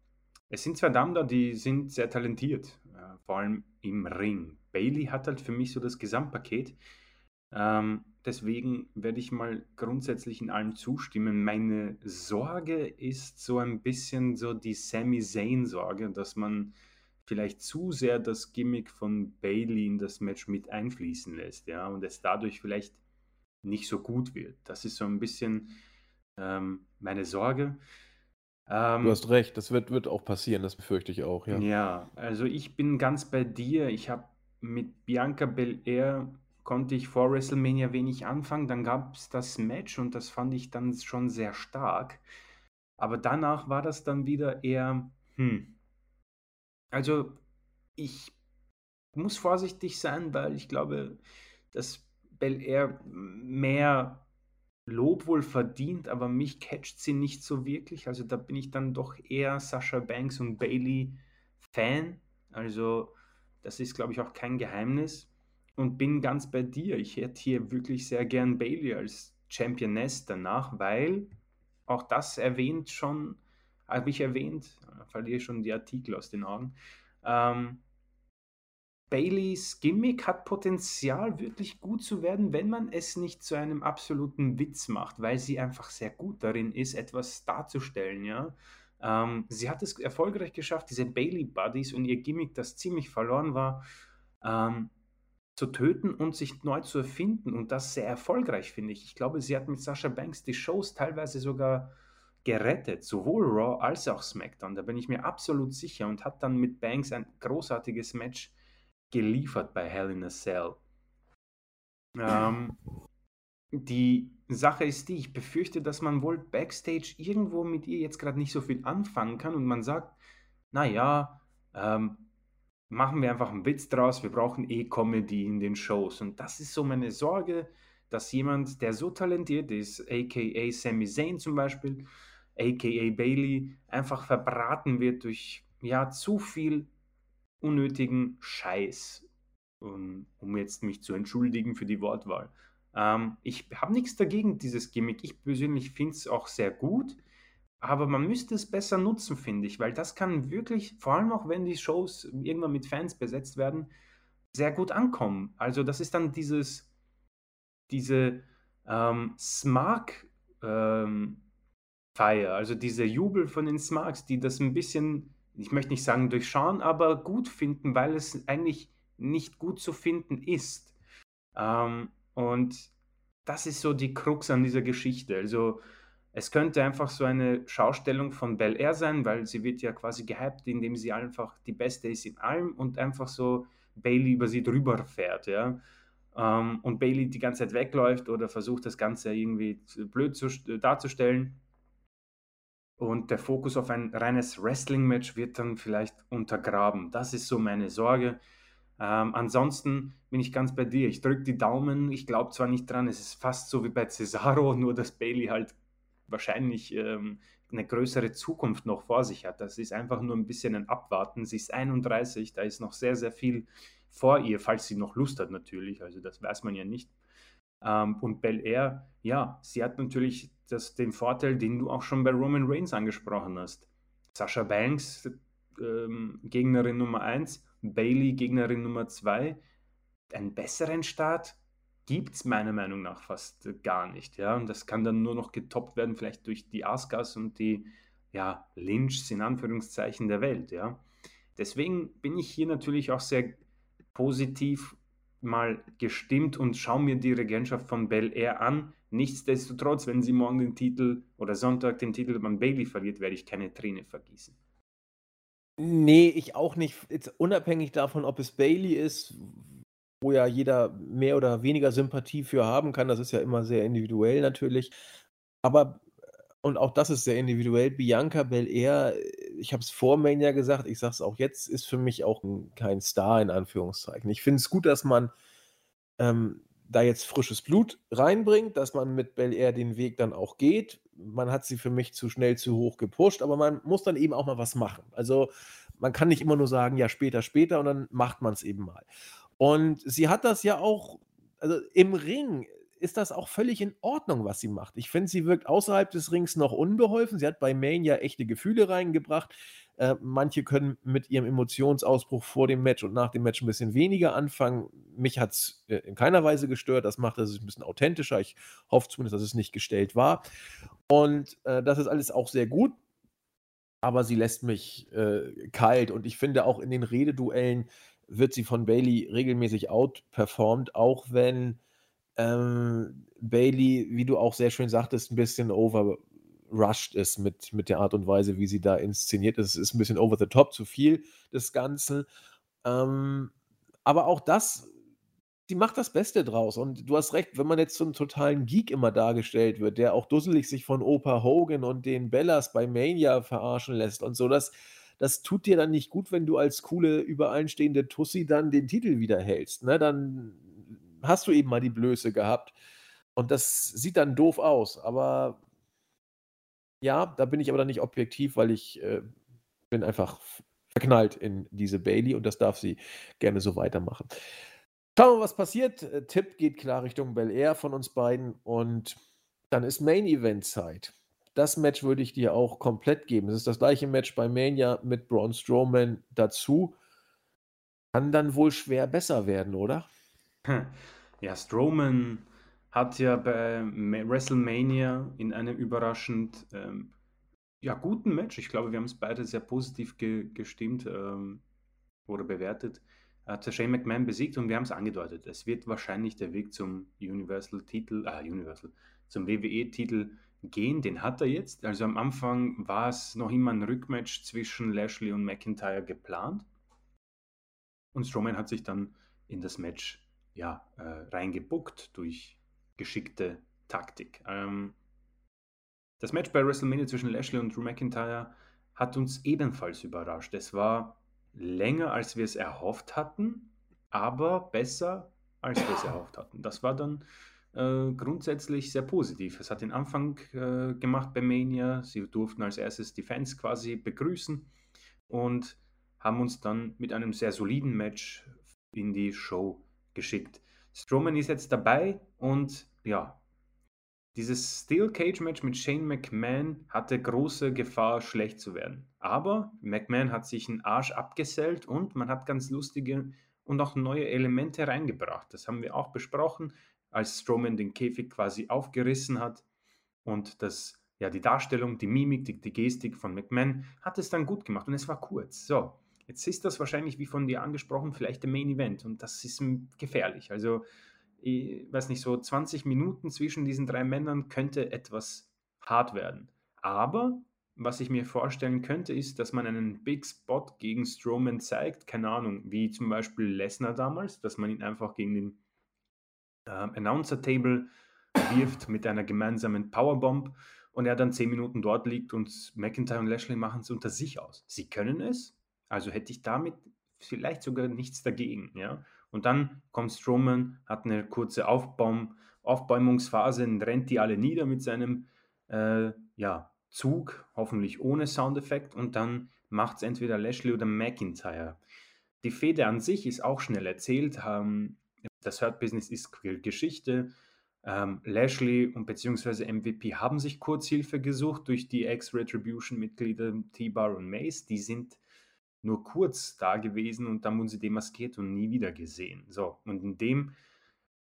S2: Es sind zwei Damen da, die sind sehr talentiert, äh, vor allem im Ring. Bailey hat halt für mich so das Gesamtpaket. Ähm, deswegen werde ich mal grundsätzlich in allem zustimmen. Meine Sorge ist so ein bisschen so die Sami Zayn-Sorge, dass man vielleicht zu sehr das Gimmick von Bailey in das Match mit einfließen lässt, ja, und es dadurch vielleicht nicht so gut wird. Das ist so ein bisschen ähm, meine Sorge. Ähm,
S1: Du hast recht, das wird, wird auch passieren, das befürchte ich auch, ja.
S2: ja, also ich bin ganz bei dir. Ich habe mit Bianca Belair konnte ich vor WrestleMania wenig anfangen. Dann gab es das Match und das fand ich dann schon sehr stark. Aber danach war das dann wieder eher, hm. Also ich muss vorsichtig sein, weil ich glaube, dass Belair mehr Lob wohl verdient, aber mich catcht sie nicht so wirklich. Also da bin ich dann doch eher Sasha Banks und Bailey Fan. Also das ist, glaube ich, auch kein Geheimnis. Und bin ganz bei dir. Ich hätte hier wirklich sehr gern Bailey als Championess danach, weil auch das erwähnt schon, habe ich erwähnt, verliere schon die Artikel aus den Augen. Ähm, Baileys Gimmick hat Potenzial, wirklich gut zu werden, wenn man es nicht zu einem absoluten Witz macht, weil sie einfach sehr gut darin ist, etwas darzustellen, ja. Ähm, sie hat es erfolgreich geschafft, diese Bailey Buddies und ihr Gimmick, das ziemlich verloren war, ähm, zu töten und sich neu zu erfinden und das sehr erfolgreich, finde ich. Ich glaube, sie hat mit Sasha Banks die Shows teilweise sogar gerettet, sowohl Raw als auch SmackDown, da bin ich mir absolut sicher und hat dann mit Banks ein großartiges Match geliefert bei Hell in a Cell. Ähm, die Sache ist die, ich befürchte, dass man wohl backstage irgendwo mit ihr jetzt gerade nicht so viel anfangen kann und man sagt, naja, ähm, machen wir einfach einen Witz draus, wir brauchen eh Comedy in den Shows. Und das ist so meine Sorge, dass jemand, der so talentiert ist, aka Sami Zayn zum Beispiel, aka Bailey, einfach verbraten wird durch ja zu viel unnötigen Scheiß, um, um jetzt mich zu entschuldigen für die Wortwahl. Ähm, ich habe nichts dagegen, dieses Gimmick. Ich persönlich finde es auch sehr gut, aber man müsste es besser nutzen, finde ich, weil das kann wirklich, vor allem auch wenn die Shows irgendwann mit Fans besetzt werden, sehr gut ankommen. Also das ist dann dieses, diese ähm, Smart ähm, Feier, also dieser Jubel von den Smarks, die das ein bisschen, ich möchte nicht sagen durchschauen, aber gut finden, weil es eigentlich nicht gut zu finden ist. Ähm, und das ist so die Krux an dieser Geschichte. Also es könnte einfach so eine Schaustellung von Bel Air sein, weil sie wird ja quasi gehypt, indem sie einfach die Beste ist in allem und einfach so Bailey über sie drüber fährt, ja. Ähm, und Bailey die ganze Zeit wegläuft oder versucht das Ganze irgendwie blöd zu, darzustellen. Und der Fokus auf ein reines Wrestling-Match wird dann vielleicht untergraben. Das ist so meine Sorge. Ähm, ansonsten bin ich ganz bei dir. Ich drücke die Daumen. Ich glaube zwar nicht dran, es ist fast so wie bei Cesaro, nur dass Bailey halt wahrscheinlich ähm, eine größere Zukunft noch vor sich hat. Das ist einfach nur ein bisschen ein Abwarten. Sie ist 31, da ist noch sehr, sehr viel vor ihr, falls sie noch Lust hat natürlich. Also das weiß man ja nicht. Ähm, und Bel Air, ja, sie hat natürlich das, den Vorteil, den du auch schon bei Roman Reigns angesprochen hast. Sascha Banks, ähm, Gegnerin Nummer 1, Bailey Gegnerin Nummer 2. Einen besseren Start gibt es meiner Meinung nach fast gar nicht. Ja? Und das kann dann nur noch getoppt werden, vielleicht durch die Askas und die ja, Lynchs in Anführungszeichen der Welt. Ja? Deswegen bin ich hier natürlich auch sehr positiv mal gestimmt und schaue mir die Regentschaft von Bel Air an. Nichtsdestotrotz, wenn sie morgen den Titel oder Sonntag den Titel an Bailey verliert, werde ich keine Träne vergießen.
S1: Nee, ich auch nicht. Jetzt unabhängig davon, ob es Bailey ist, wo ja jeder mehr oder weniger Sympathie für haben kann. Das ist ja immer sehr individuell natürlich. Aber und auch das ist sehr individuell. Bianca Belair, ich habe es vor Mania gesagt, ich sage es auch jetzt, ist für mich auch kein Star in Anführungszeichen. Ich finde es gut, dass man ähm, da jetzt frisches Blut reinbringt, dass man mit Belair den Weg dann auch geht man hat sie für mich zu schnell zu hoch gepusht, aber man muss dann eben auch mal was machen. Also man kann nicht immer nur sagen, ja, später, später und dann macht man es eben mal. Und sie hat das ja auch, also im Ring ist das auch völlig in Ordnung, was sie macht. Ich finde, sie wirkt außerhalb des Rings noch unbeholfen. Sie hat bei Mania echte Gefühle reingebracht. Äh, manche können mit ihrem Emotionsausbruch vor dem Match und nach dem Match ein bisschen weniger anfangen. Mich hat es äh, in keiner Weise gestört. Das macht es ein bisschen authentischer. Ich hoffe zumindest, dass es nicht gestellt war. Und äh, das ist alles auch sehr gut. Aber sie lässt mich äh, kalt. Und ich finde auch in den Rededuellen wird sie von Bailey regelmäßig outperformed, auch wenn ähm, Bailey, wie du auch sehr schön sagtest, ein bisschen overrushed ist mit, mit der Art und Weise, wie sie da inszeniert ist. Es ist ein bisschen over the top, zu viel des Ganzen. Ähm, aber auch das, sie macht das Beste draus. Und du hast recht, wenn man jetzt einen totalen Geek immer dargestellt wird, der auch dusselig sich von Opa Hogan und den Bellas bei Mania verarschen lässt und so, das, das tut dir dann nicht gut, wenn du als coole, übereinstehende Tussi dann den Titel wiederhältst. Ne? Dann hast du eben mal die Blöße gehabt. Und das sieht dann doof aus. Aber ja, da bin ich aber dann nicht objektiv, weil ich äh, bin einfach verknallt in diese Bailey und das darf sie gerne so weitermachen. Schauen wir, mal, was passiert. Äh, Tipp geht klar Richtung Bel Air von uns beiden und dann ist Main Event Zeit. Das Match würde ich dir auch komplett geben. Es ist das gleiche Match bei Mania mit Braun Strowman dazu. Kann dann wohl schwer besser werden, oder?
S2: Ja, Strowman hat ja bei WrestleMania in einem überraschend ähm, ja, guten Match. Ich glaube, wir haben es beide sehr positiv ge gestimmt ähm, oder bewertet. Hat der Shane McMahon besiegt und wir haben es angedeutet. Es wird wahrscheinlich der Weg zum Universal-Titel, ah, Universal, zum WWE-Titel gehen. Den hat er jetzt. Also am Anfang war es noch immer ein Rückmatch zwischen Lashley und McIntyre geplant. Und Strowman hat sich dann in das Match ja, äh, reingebuckt durch geschickte Taktik. Ähm, das Match bei WrestleMania zwischen Lashley und Drew McIntyre hat uns ebenfalls überrascht. Es war länger, als wir es erhofft hatten, aber besser, als wir es erhofft hatten. Das war dann äh, grundsätzlich sehr positiv. Es hat den Anfang äh, gemacht bei Mania. Sie durften als erstes die Fans quasi begrüßen und haben uns dann mit einem sehr soliden Match in die Show geschickt. Strowman ist jetzt dabei und ja, dieses Steel Cage Match mit Shane McMahon hatte große Gefahr, schlecht zu werden. Aber McMahon hat sich einen Arsch abgesellt und man hat ganz lustige und auch neue Elemente reingebracht. Das haben wir auch besprochen, als Strowman den Käfig quasi aufgerissen hat und das, ja, die Darstellung, die Mimik, die, die Gestik von McMahon hat es dann gut gemacht und es war kurz. So, jetzt ist das wahrscheinlich, wie von dir angesprochen, vielleicht der Main Event und das ist gefährlich. Also ich weiß nicht, so 20 Minuten zwischen diesen drei Männern könnte etwas hart werden. Aber was ich mir vorstellen könnte, ist, dass man einen Big Spot gegen Strowman zeigt, keine Ahnung, wie zum Beispiel Lesnar damals, dass man ihn einfach gegen den äh, Announcer Table wirft mit einer gemeinsamen Powerbomb und er dann 10 Minuten dort liegt und McIntyre und Lashley machen es unter sich aus. Sie können es, also hätte ich damit vielleicht sogar nichts dagegen, ja. Und dann kommt Strowman, hat eine kurze Aufbaum, Aufbäumungsphase, rennt die alle nieder mit seinem äh, ja, Zug, hoffentlich ohne Soundeffekt, und dann macht es entweder Lashley oder McIntyre. Die Fehde an sich ist auch schnell erzählt. Ähm, das Hurt Business ist Geschichte. Ähm, Lashley und beziehungsweise MVP haben sich Kurzhilfe gesucht durch die Ex-Retribution-Mitglieder T-Bar und Mace. Die sind nur kurz da gewesen und dann wurden sie demaskiert und nie wieder gesehen. So, und in dem,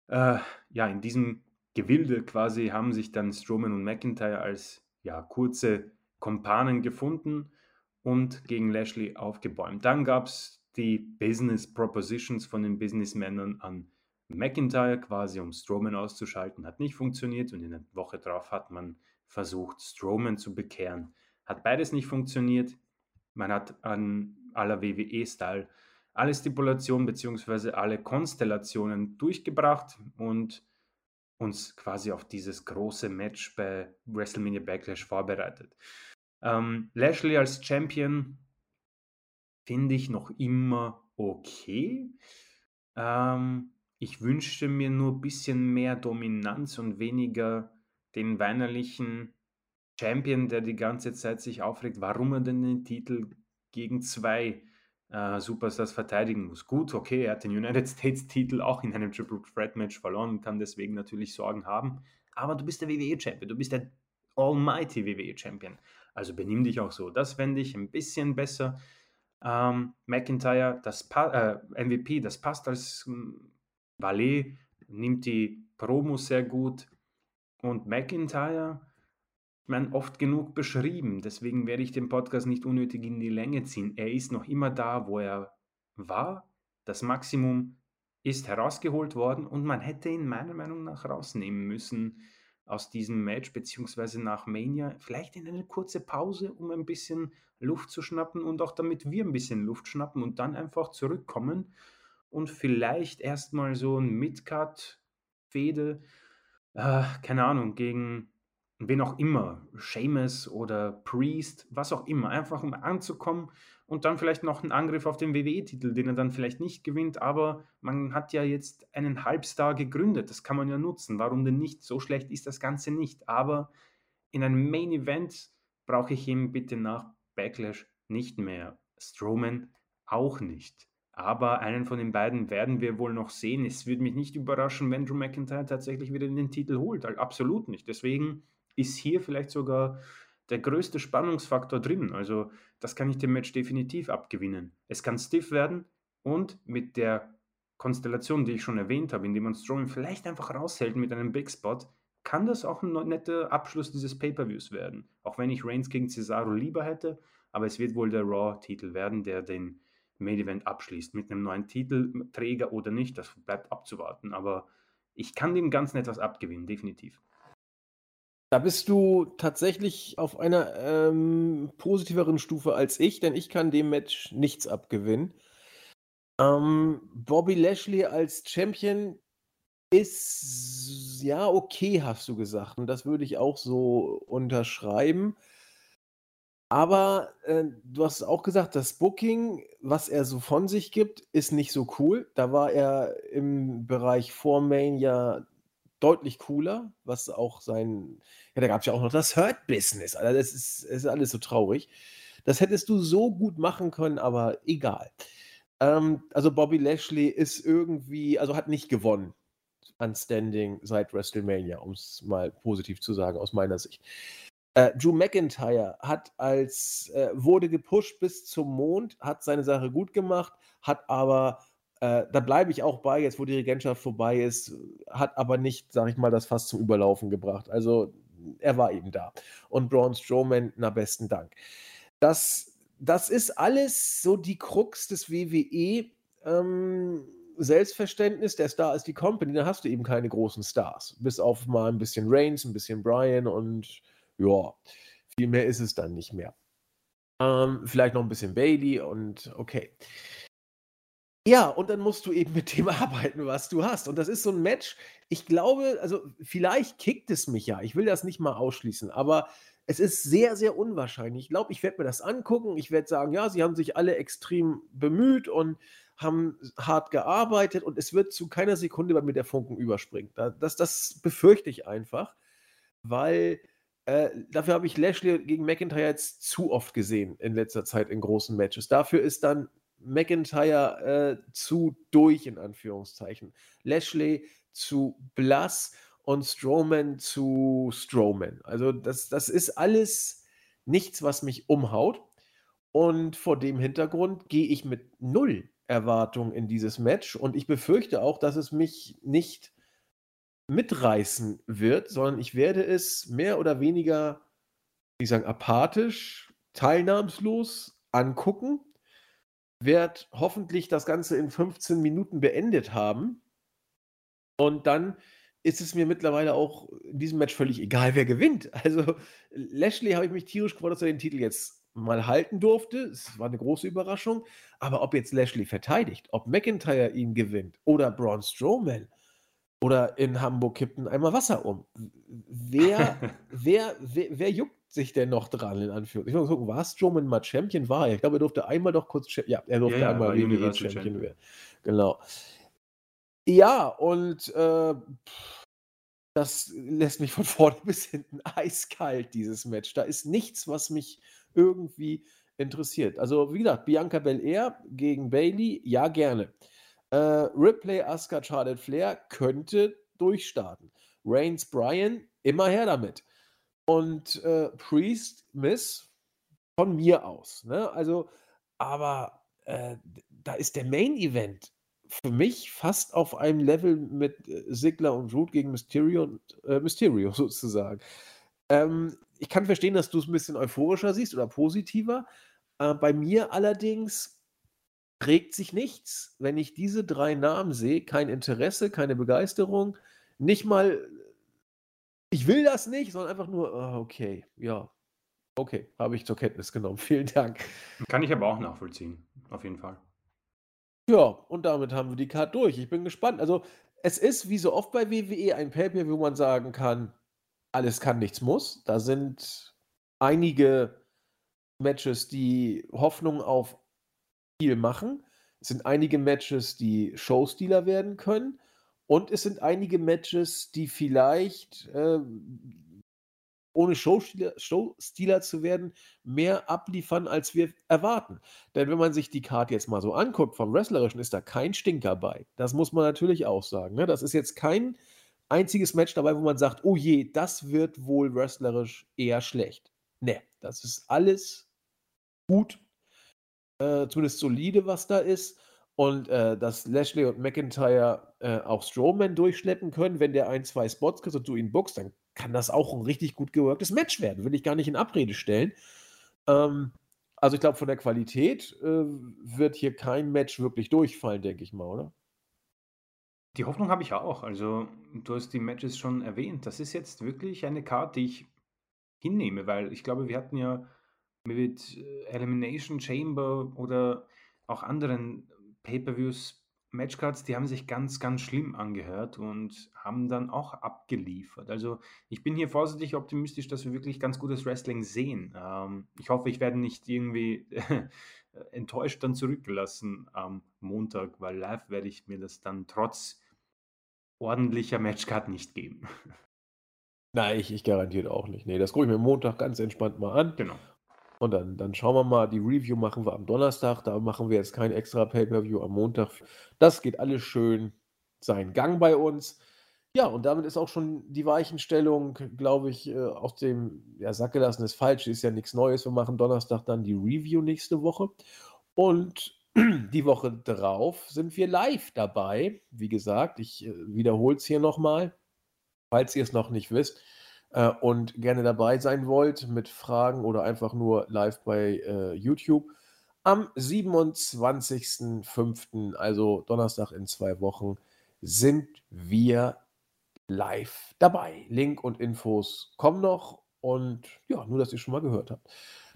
S2: äh, ja, in diesem Gewilde quasi haben sich dann Strowman und McIntyre als ja, kurze Kompanen gefunden und gegen Lashley aufgebäumt. Dann gab es die Business Propositions von den Businessmännern an McIntyre, quasi um Strowman auszuschalten, hat nicht funktioniert und in der Woche darauf hat man versucht, Strowman zu bekehren. Hat beides nicht funktioniert. Man hat an aller WWE-Style alle Stipulationen bzw. alle Konstellationen durchgebracht und uns quasi auf dieses große Match bei WrestleMania Backlash vorbereitet. Ähm, Lashley als Champion finde ich noch immer okay. Ähm, ich wünschte mir nur ein bisschen mehr Dominanz und weniger den weinerlichen Champion, der die ganze Zeit sich aufregt, warum er denn den Titel gegen zwei äh, Superstars verteidigen muss. Gut, okay, er hat den United States-Titel auch in einem Triple Threat Match verloren und kann deswegen natürlich Sorgen haben. Aber du bist der WWE-Champion, du bist der Almighty WWE-Champion. Also benimm dich auch so. Das fände ich ein bisschen besser. Ähm, McIntyre, das äh, MVP, das passt als ähm, Valet, nimmt die Promo sehr gut. Und McIntyre, meine, oft genug beschrieben. Deswegen werde ich den Podcast nicht unnötig in die Länge ziehen. Er ist noch immer da, wo er war. Das Maximum ist herausgeholt worden und man hätte ihn meiner Meinung nach rausnehmen müssen aus diesem Match, beziehungsweise nach Mania. Vielleicht in eine kurze Pause, um ein bisschen Luft zu schnappen und auch damit wir ein bisschen Luft schnappen und dann einfach zurückkommen und vielleicht erstmal so ein Midcard-Fehde, äh, keine Ahnung, gegen wen auch immer, Seamus oder Priest, was auch immer, einfach um anzukommen und dann vielleicht noch einen Angriff auf den WWE-Titel, den er dann vielleicht nicht gewinnt, aber man hat ja jetzt einen Halbstar gegründet, das kann man ja nutzen, warum denn nicht? So schlecht ist das Ganze nicht, aber in einem Main Event brauche ich ihm bitte nach Backlash nicht mehr. Strowman auch nicht. Aber einen von den beiden werden wir wohl noch sehen. Es würde mich nicht überraschen, wenn Drew McIntyre tatsächlich wieder den Titel holt. Absolut nicht. Deswegen ist hier vielleicht sogar der größte Spannungsfaktor drin. Also das kann ich dem Match definitiv abgewinnen. Es kann stiff werden und mit der Konstellation, die ich schon erwähnt habe, indem man Strowman vielleicht einfach raushält mit einem Big Spot, kann das auch ein netter Abschluss dieses Pay-Per-Views werden. Auch wenn ich Reigns gegen Cesaro lieber hätte, aber es wird wohl der Raw-Titel werden, der den Main Event abschließt. Mit einem neuen Titelträger oder nicht, das bleibt abzuwarten. Aber ich kann dem Ganzen etwas abgewinnen, definitiv.
S1: Da bist du tatsächlich auf einer ähm, positiveren Stufe als ich, denn ich kann dem Match nichts abgewinnen. Ähm, Bobby Lashley als Champion ist ja okay, hast du gesagt. Und das würde ich auch so unterschreiben. Aber äh, du hast auch gesagt, das Booking, was er so von sich gibt, ist nicht so cool. Da war er im Bereich vor ja deutlich cooler, was auch sein. Ja, da gab es ja auch noch das Hurt-Business. Also das ist, ist alles so traurig. Das hättest du so gut machen können, aber egal. Ähm, also Bobby Lashley ist irgendwie, also hat nicht gewonnen an Standing seit WrestleMania, um es mal positiv zu sagen, aus meiner Sicht. Äh, Drew McIntyre hat als, äh, wurde gepusht bis zum Mond, hat seine Sache gut gemacht, hat aber, äh, da bleibe ich auch bei, jetzt wo die Regentschaft vorbei ist, hat aber nicht, sag ich mal, das fast zum Überlaufen gebracht. Also er war eben da. Und Braun Strowman, na besten Dank. Das, das ist alles so die Krux des WWE. Ähm, Selbstverständnis, der Star ist die Company, dann hast du eben keine großen Stars. Bis auf mal ein bisschen Reigns, ein bisschen Brian und ja, viel mehr ist es dann nicht mehr. Ähm, vielleicht noch ein bisschen Bailey und okay. Ja, und dann musst du eben mit dem arbeiten, was du hast. Und das ist so ein Match. Ich glaube, also vielleicht kickt es mich ja. Ich will das nicht mal ausschließen, aber es ist sehr, sehr unwahrscheinlich. Ich glaube, ich werde mir das angucken. Ich werde sagen, ja, sie haben sich alle extrem bemüht und haben hart gearbeitet und es wird zu keiner Sekunde bei mir der Funken überspringen. Das, das befürchte ich einfach, weil äh, dafür habe ich Lashley gegen McIntyre jetzt zu oft gesehen in letzter Zeit in großen Matches. Dafür ist dann McIntyre äh, zu durch, in Anführungszeichen. Lashley zu blass und Strowman zu Strowman. Also das, das ist alles nichts, was mich umhaut. Und vor dem Hintergrund gehe ich mit null Erwartung in dieses Match und ich befürchte auch, dass es mich nicht mitreißen wird, sondern ich werde es mehr oder weniger, wie sagen, apathisch, teilnahmslos angucken, werde hoffentlich das Ganze in 15 Minuten beendet haben und dann ist es mir mittlerweile auch in diesem Match völlig egal, wer gewinnt. Also Lashley habe ich mich tierisch gefreut, dass er den Titel jetzt mal halten durfte. Es war eine große Überraschung. Aber ob jetzt Lashley verteidigt, ob McIntyre ihn gewinnt oder Braun Strowman, oder in Hamburg kippten einmal Wasser um. Wer, wer, wer, wer, juckt sich denn noch dran, in Anführungszeichen? Ich muss gucken, war Strowman mal Champion? War er? Ich glaube, er durfte einmal doch kurz, ja, er durfte ja, ja, einmal WWE Champion, Champion werden. Genau. Ja, und äh, das lässt mich von vorne bis hinten eiskalt, dieses Match. Da ist nichts, was mich irgendwie interessiert. Also, wie gesagt, Bianca Belair gegen Bailey, ja, gerne. Äh, Ripley, Asuka, Charlotte Flair könnte durchstarten. Reigns, Bryan, immer her damit. Und äh, Priest, Miss, von mir aus. Ne? Also, aber äh, da ist der Main Event für mich fast auf einem Level mit äh, und Root gegen Mysterio und äh, Mysterio sozusagen. Ähm, ich kann verstehen, dass du es ein bisschen euphorischer siehst oder positiver. Äh, bei mir allerdings regt sich nichts. Wenn ich diese drei Namen sehe, kein Interesse, keine Begeisterung, nicht mal, ich will das nicht, sondern einfach nur, oh, okay, ja, okay, habe ich zur Kenntnis genommen. Vielen Dank.
S2: Kann ich aber auch nachvollziehen, auf jeden Fall.
S1: Ja, und damit haben wir die Karte durch. Ich bin gespannt. Also, es ist wie so oft bei WWE ein Paper, wo man sagen kann, alles kann, nichts muss. Da sind einige Matches, die Hoffnung auf viel machen. Es sind einige Matches, die Showstealer werden können. Und es sind einige Matches, die vielleicht, äh, ohne Showstealer, Showstealer zu werden, mehr abliefern, als wir erwarten. Denn wenn man sich die Karte jetzt mal so anguckt, vom Wrestlerischen ist da kein Stinker bei. Das muss man natürlich auch sagen. Ne? Das ist jetzt kein einziges Match dabei, wo man sagt, oh je, das wird wohl wrestlerisch eher schlecht. Ne, das ist alles gut äh, zumindest solide, was da ist. und, äh, dass Lashley und McIntyre, äh, auch Strowman durchschleppen können. Wenn der ein, 2 Spots kriegt und du ihn bookst, dann kann das auch 'n richtig gut geworktes Match werden. Will ich gar nicht in Abrede stellen. Ähm, also, ich glaube, von der Qualität, äh, wird hier kein Match wirklich durchfallen, denke ich mal, oder?
S2: Die Hoffnung habe ich auch. Also, du hast die Matches schon erwähnt. Das ist jetzt wirklich eine Card, die ich hinnehme, weil ich glaube, wir hatten ja mit äh, Elimination Chamber oder auch anderen Pay-per-Views Matchcards, die haben sich ganz, ganz schlimm angehört und haben dann auch abgeliefert. Also, ich bin hier vorsichtig optimistisch, dass wir wirklich ganz gutes Wrestling sehen. Ähm, ich hoffe, ich werde nicht irgendwie enttäuscht dann zurückgelassen am Montag, weil live werde ich mir das dann trotz ordentlicher Matchcard nicht geben.
S1: Nein, ich ich garantiert auch nicht. Ne, das gucke ich mir Montag ganz entspannt mal an.
S2: Genau.
S1: Und dann dann schauen wir mal. Die Review machen wir am Donnerstag. Da machen wir jetzt kein extra Pay-per-View am Montag. Das geht alles schön seinen Gang bei uns. Ja, und damit ist auch schon die Weichenstellung, glaube ich, äh, aus dem ja, sackgelassen ist falsch, ist ja nichts Neues. Wir machen Donnerstag dann die Review nächste Woche. Und die Woche drauf sind wir live dabei. Wie gesagt, ich, äh, wiederhole es hier noch mal, falls ihr es noch nicht wisst, äh, und gerne dabei sein wollt mit Fragen oder einfach nur live bei, äh, YouTube. Am 27.05., also Donnerstag in zwei Wochen, sind wir live dabei. Link und Infos kommen noch und ja, nur, dass ihr schon mal gehört habt.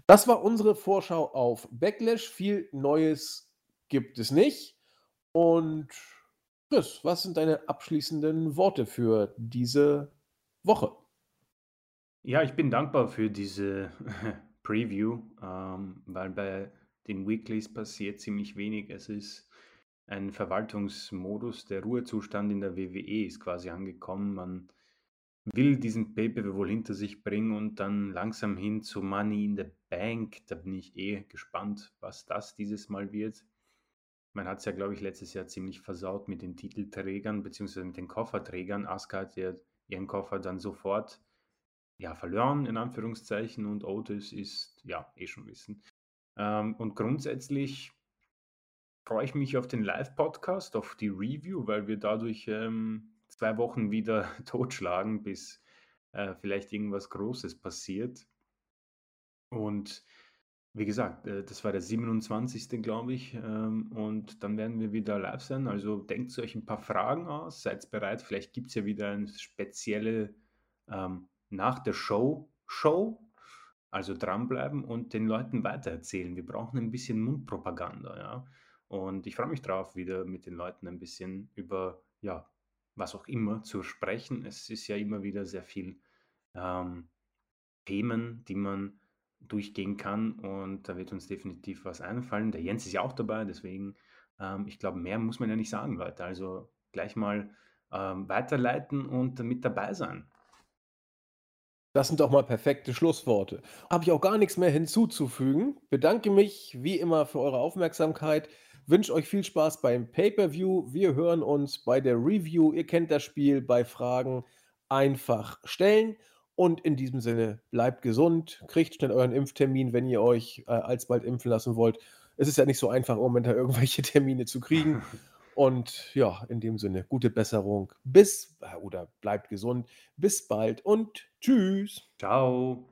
S1: Das war unsere Vorschau auf Backlash. Viel Neues gibt es nicht. Und Chris, was sind deine abschließenden Worte für diese Woche?
S2: Ja, ich bin dankbar für diese Preview, ähm, weil bei den Weeklies passiert ziemlich wenig. Es ist ein Verwaltungsmodus. Der Ruhezustand in der WWE ist quasi angekommen. Man will diesen Paper wohl hinter sich bringen und dann langsam hin zu Money in the Bank. Da bin ich eh gespannt, was das dieses Mal wird. Man hat es ja, glaube ich, letztes Jahr ziemlich versaut mit den Titelträgern beziehungsweise mit den Kofferträgern. Asuka hat ja ihren Koffer dann sofort ja, verloren, in Anführungszeichen, und Otis ist, ja, eh schon wissen. Ähm, und grundsätzlich freue ich mich auf den Live-Podcast, auf die Review, weil wir dadurch ähm, zwei Wochen wieder totschlagen, bis äh, vielleicht irgendwas Großes passiert. Und wie gesagt, äh, das war der 27. glaube ich. Ähm, und dann werden wir wieder live sein. Also denkt euch ein paar Fragen aus, seid bereit. Vielleicht gibt es ja wieder eine spezielle ähm, nach der Show Show. Also dranbleiben und den Leuten weitererzählen. Wir brauchen ein bisschen Mundpropaganda, ja. Und ich freue mich drauf, wieder mit den Leuten ein bisschen über, ja, was auch immer zu sprechen. Es ist ja immer wieder sehr viel ähm, Themen, die man durchgehen kann und da wird uns definitiv was einfallen. Der Jens ist ja auch dabei, deswegen, ähm, ich glaube, mehr muss man ja nicht sagen, Leute. Also gleich mal ähm, weiterleiten und mit dabei sein.
S1: Das sind doch mal perfekte Schlussworte. Habe ich auch gar nichts mehr hinzuzufügen. Bedanke mich wie immer für eure Aufmerksamkeit. Wünsche euch viel Spaß beim Pay-per-View. Wir hören uns bei der Review. Ihr kennt das Spiel. Bei Fragen einfach stellen. Und in diesem Sinne, bleibt gesund, kriegt schnell euren Impftermin, wenn ihr euch äh, alsbald impfen lassen wollt. Es ist ja nicht so einfach, im Moment da irgendwelche Termine zu kriegen. Und ja, in dem Sinne, gute Besserung. Bis äh, oder bleibt gesund. Bis bald und tschüss.
S2: Ciao.